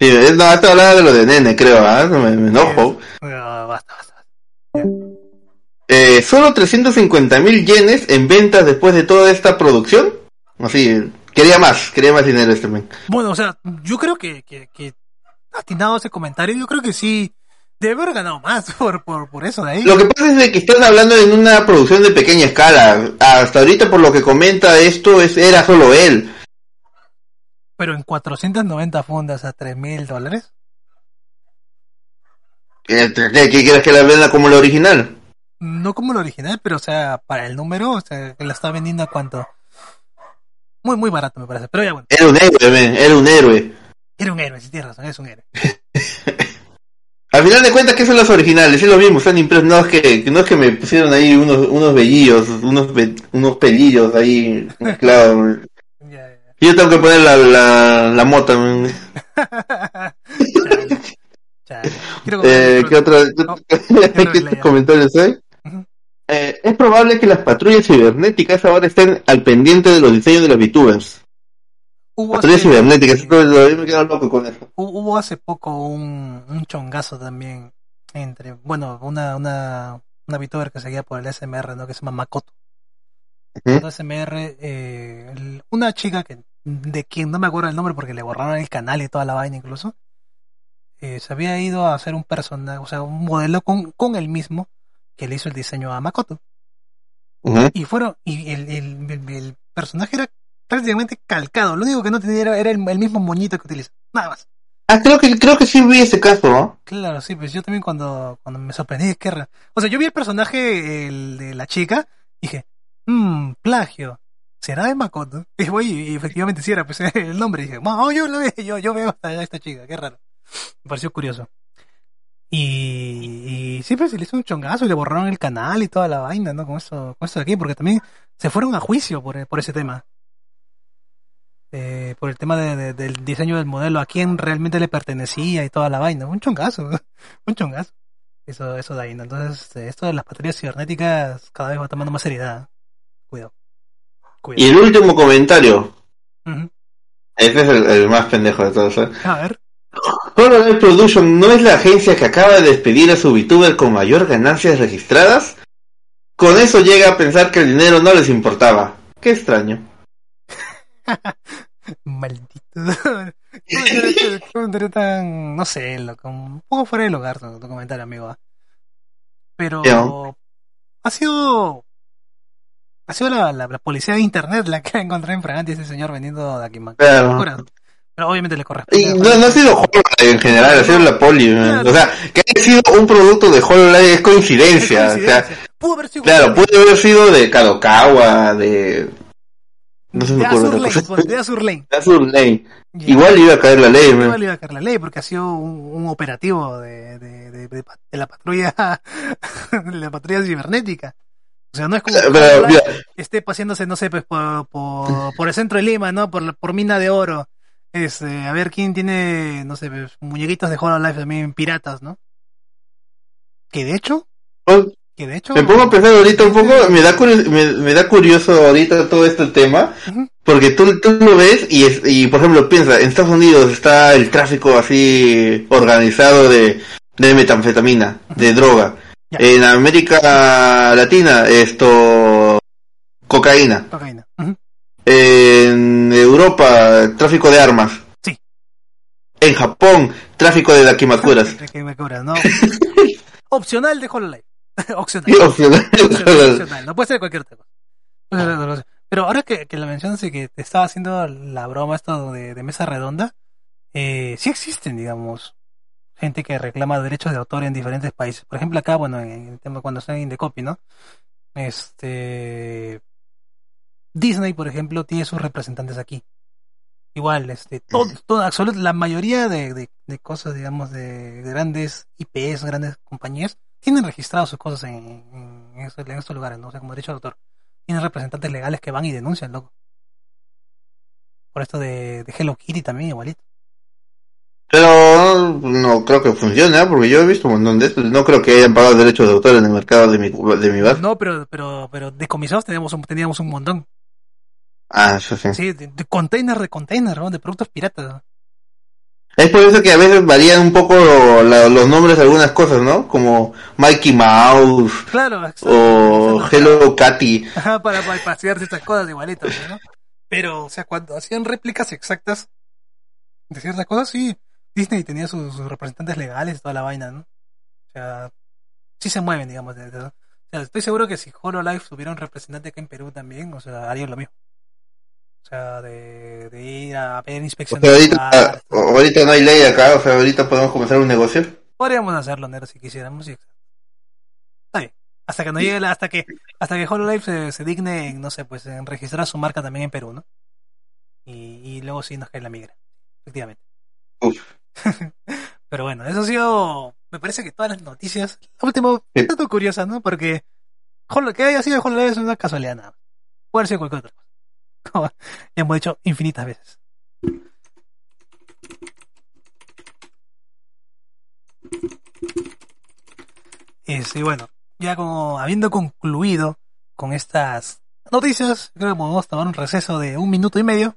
Sí, es- no, esto hablaba de lo de nene, creo, ¿ah? Me, me enojo. No, basta, basta. Eh, solo 350 mil yenes en ventas después de toda esta producción. Así, quería más, quería más dinero este men. Bueno, o sea, yo creo que, que, que atinado ese comentario, yo creo que sí debe haber ganado más por, por, por eso de ahí. Lo que pasa es de que están hablando en una producción de pequeña escala. Hasta ahorita, por lo que comenta esto, es, era solo él. Pero en 490 fundas a 3 mil dólares. ¿Qué, qué- quieres que la venda como la original? No como el original, pero o sea, para el número, o sea, que la está vendiendo a cuánto. Muy, muy barato me parece. Pero ya bueno, Era un héroe, men, era un héroe. era un héroe, si tienes razón, es un héroe. Al final de cuentas, ¿qué son los originales? Es lo mismo, están impresos. No es que, no es que me pusieron ahí unos, unos vellillos, unos, unos pelillos ahí mezclados. Yo tengo que poner la, la, la mota. Chale, chale. Eh, ¿Qué lea. comentarios hay? Eh, es probable que las patrullas cibernéticas ahora estén al pendiente de los diseños de los VTubers. Hubo Patrullas hace, cibernéticas, me quedo loco con eso. hu- hubo hace poco un, un chongazo también entre, bueno, una, una, una VTuber que seguía por el SMR, ¿no? Que se llama Makoto. El SMR, eh, una chica que, de quien no me acuerdo el nombre porque le borraron el canal y toda la vaina incluso, eh, se había ido a hacer un personaje, o sea, un modelo con, con el mismo que le hizo el diseño a Makoto. Y fueron, y el, el, el- el personaje era prácticamente calcado, lo único que no tenía era, era el, mismo moñito que utiliza, nada más. Ah, creo que, creo que sí vi ese caso, ¿no? Claro, sí, pues yo también cuando, cuando me sorprendí, que era- o sea, yo vi el personaje el de la chica, dije, mmm, plagio, ¿será de Makoto? Y voy, y efectivamente sí era, pues el nombre, dije, oh, yo lo veo, yo, veo a esta chica, qué raro. Me pareció curioso. Y, y sí, pues se le hizo un chongazo y le borraron el canal y toda la vaina, ¿no? Con eso, con eso de aquí, porque también se fueron a juicio por, ese tema. Eh, por el tema de- de- del diseño del modelo, a quién realmente le pertenecía y toda la vaina. Un chongazo, un chongazo. Eso, eso de ahí, ¿no? Entonces, esto de las patrullas cibernéticas cada vez va tomando más seriedad. Cuidado. Y el último comentario. Ujú. Este es el, el más pendejo de todos. ¿eh? A ver. Hololive Production no es la agencia que acaba de despedir a su VTuber con mayor ganancias registradas. Con eso llega a pensar que el dinero no les importaba. Qué extraño. Maldito. Comentario tan, no sé, loco, un poco fuera de lugar tu, tu comentario, amigo. ¿ah? Pero ha sido ha sido la, la, la policía de internet la que encontró en Fragante ese señor vendiendo de aquí Claro. Pero obviamente le corresponde. Y no, no ha sido Hololive en general, ha sido la poli. Claro. O sea, que haya sido un producto de Hololive es Es coincidencia. O sea, coincidencia. Pudo haber sido claro, puede haber sido de Kadokawa, de... No se me de acuerdo Azur otra Lane, cosa. pues, de Azur Lane. De Azur Lane. Igual iba a caer la ley, man. Igual iba a caer la ley porque ha sido un, un operativo de, de, de, de de la patrulla de la patrulla cibernética. O sea, no es como que Pero, Hololive mira, esté paseándose, no sé, pues por, por, por el centro de Lima, ¿no? Por, la- por mina de oro. Este, a ver quién tiene, no sé, pues, muñequitos de Hololive también piratas, ¿no? Que de hecho, que de hecho... Me pongo a pensar ahorita un poco, me da, curi- me, me da curioso ahorita todo este tema, porque tú, tú lo ves y, es- y, por ejemplo, piensa, en Estados Unidos está el tráfico así organizado de, de metanfetamina, de droga. Ya. En América Latina, esto, cocaína. Cocaína. En Europa, tráfico de armas. Sí. En Japón, tráfico de dakimakuras. ¿no? Opcional de Hololive. Opcional. Opcional. Opcional, opcional, No puede ser cualquier cosa. Pero ahora que, que lo mencionas y que te estaba haciendo la broma esto de, de mesa redonda, eh, sí existen, digamos, gente que reclama derechos de autor en diferentes países. Por ejemplo, acá, bueno, en el tema cuando está en The Copy, ¿no? Este. Disney, por ejemplo, tiene sus representantes aquí. Igual, este, todo, todo, absolut- la mayoría de, de, de cosas, digamos, de grandes IPs, grandes compañías, tienen registradas sus cosas en, en, en estos, en estos lugares, ¿no? O sea, como derecho de autor. tiene representantes legales que van y denuncian, loco. Por esto de, de Hello Kitty también, igualito. Pero no creo que funcione, ¿eh? porque yo he visto un montón de estos. No creo que hayan pagado derechos de autor en el mercado de mi, de mi bar. No, pero, pero, pero decomisados teníamos un, teníamos un montón. Ah, eso sí. Sí, de, de container de container, ¿no? De productos piratas. Es por eso que a veces varían un poco la- los nombres de algunas cosas, ¿no? Como Mikey Mouse Claro, exacto. o Exacto. Hello Catty. Ajá, para bypasearse estas cosas igualitas, ¿no? Pero, o sea, cuando hacían réplicas exactas de ciertas cosas, sí, Disney tenía sus, sus representantes legales y toda la vaina, ¿no? O sea, sí se mueven, digamos. de- de- o sea, estoy seguro que si HoloLive tuviera un representante acá en Perú también, o sea, harían lo mismo. O sea, de, de ir a ver O inspección sea, de ahorita, lugares. ahorita no hay ley acá, o sea, ahorita podemos comenzar un negocio. Podríamos hacerlo, Nero, si quisiéramos. sí. Está bien. Hasta que no llegue la, hasta que, hasta que HoloLive se, se digne, en, no sé, pues en registrar su marca también en Perú, ¿no? Y, y luego sí nos cae la migra, efectivamente. Uf. Pero bueno, eso ha sido, me parece que todas las noticias, la última, Sí. dato curiosa, ¿no? Porque que haya sido HoloLive es una casualidad nada. Puede sido cualquier otra cosa. Como ya hemos dicho infinitas veces. Y sí, bueno, ya como habiendo concluido con estas noticias, creo que podemos tomar un receso de un minuto y medio,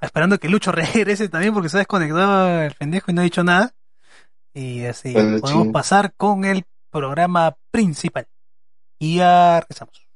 esperando que Lucho regrese también porque se ha desconectado el pendejo y no ha dicho nada. Y así Bueno, podemos ching. pasar con el programa principal. Y ya regresamos.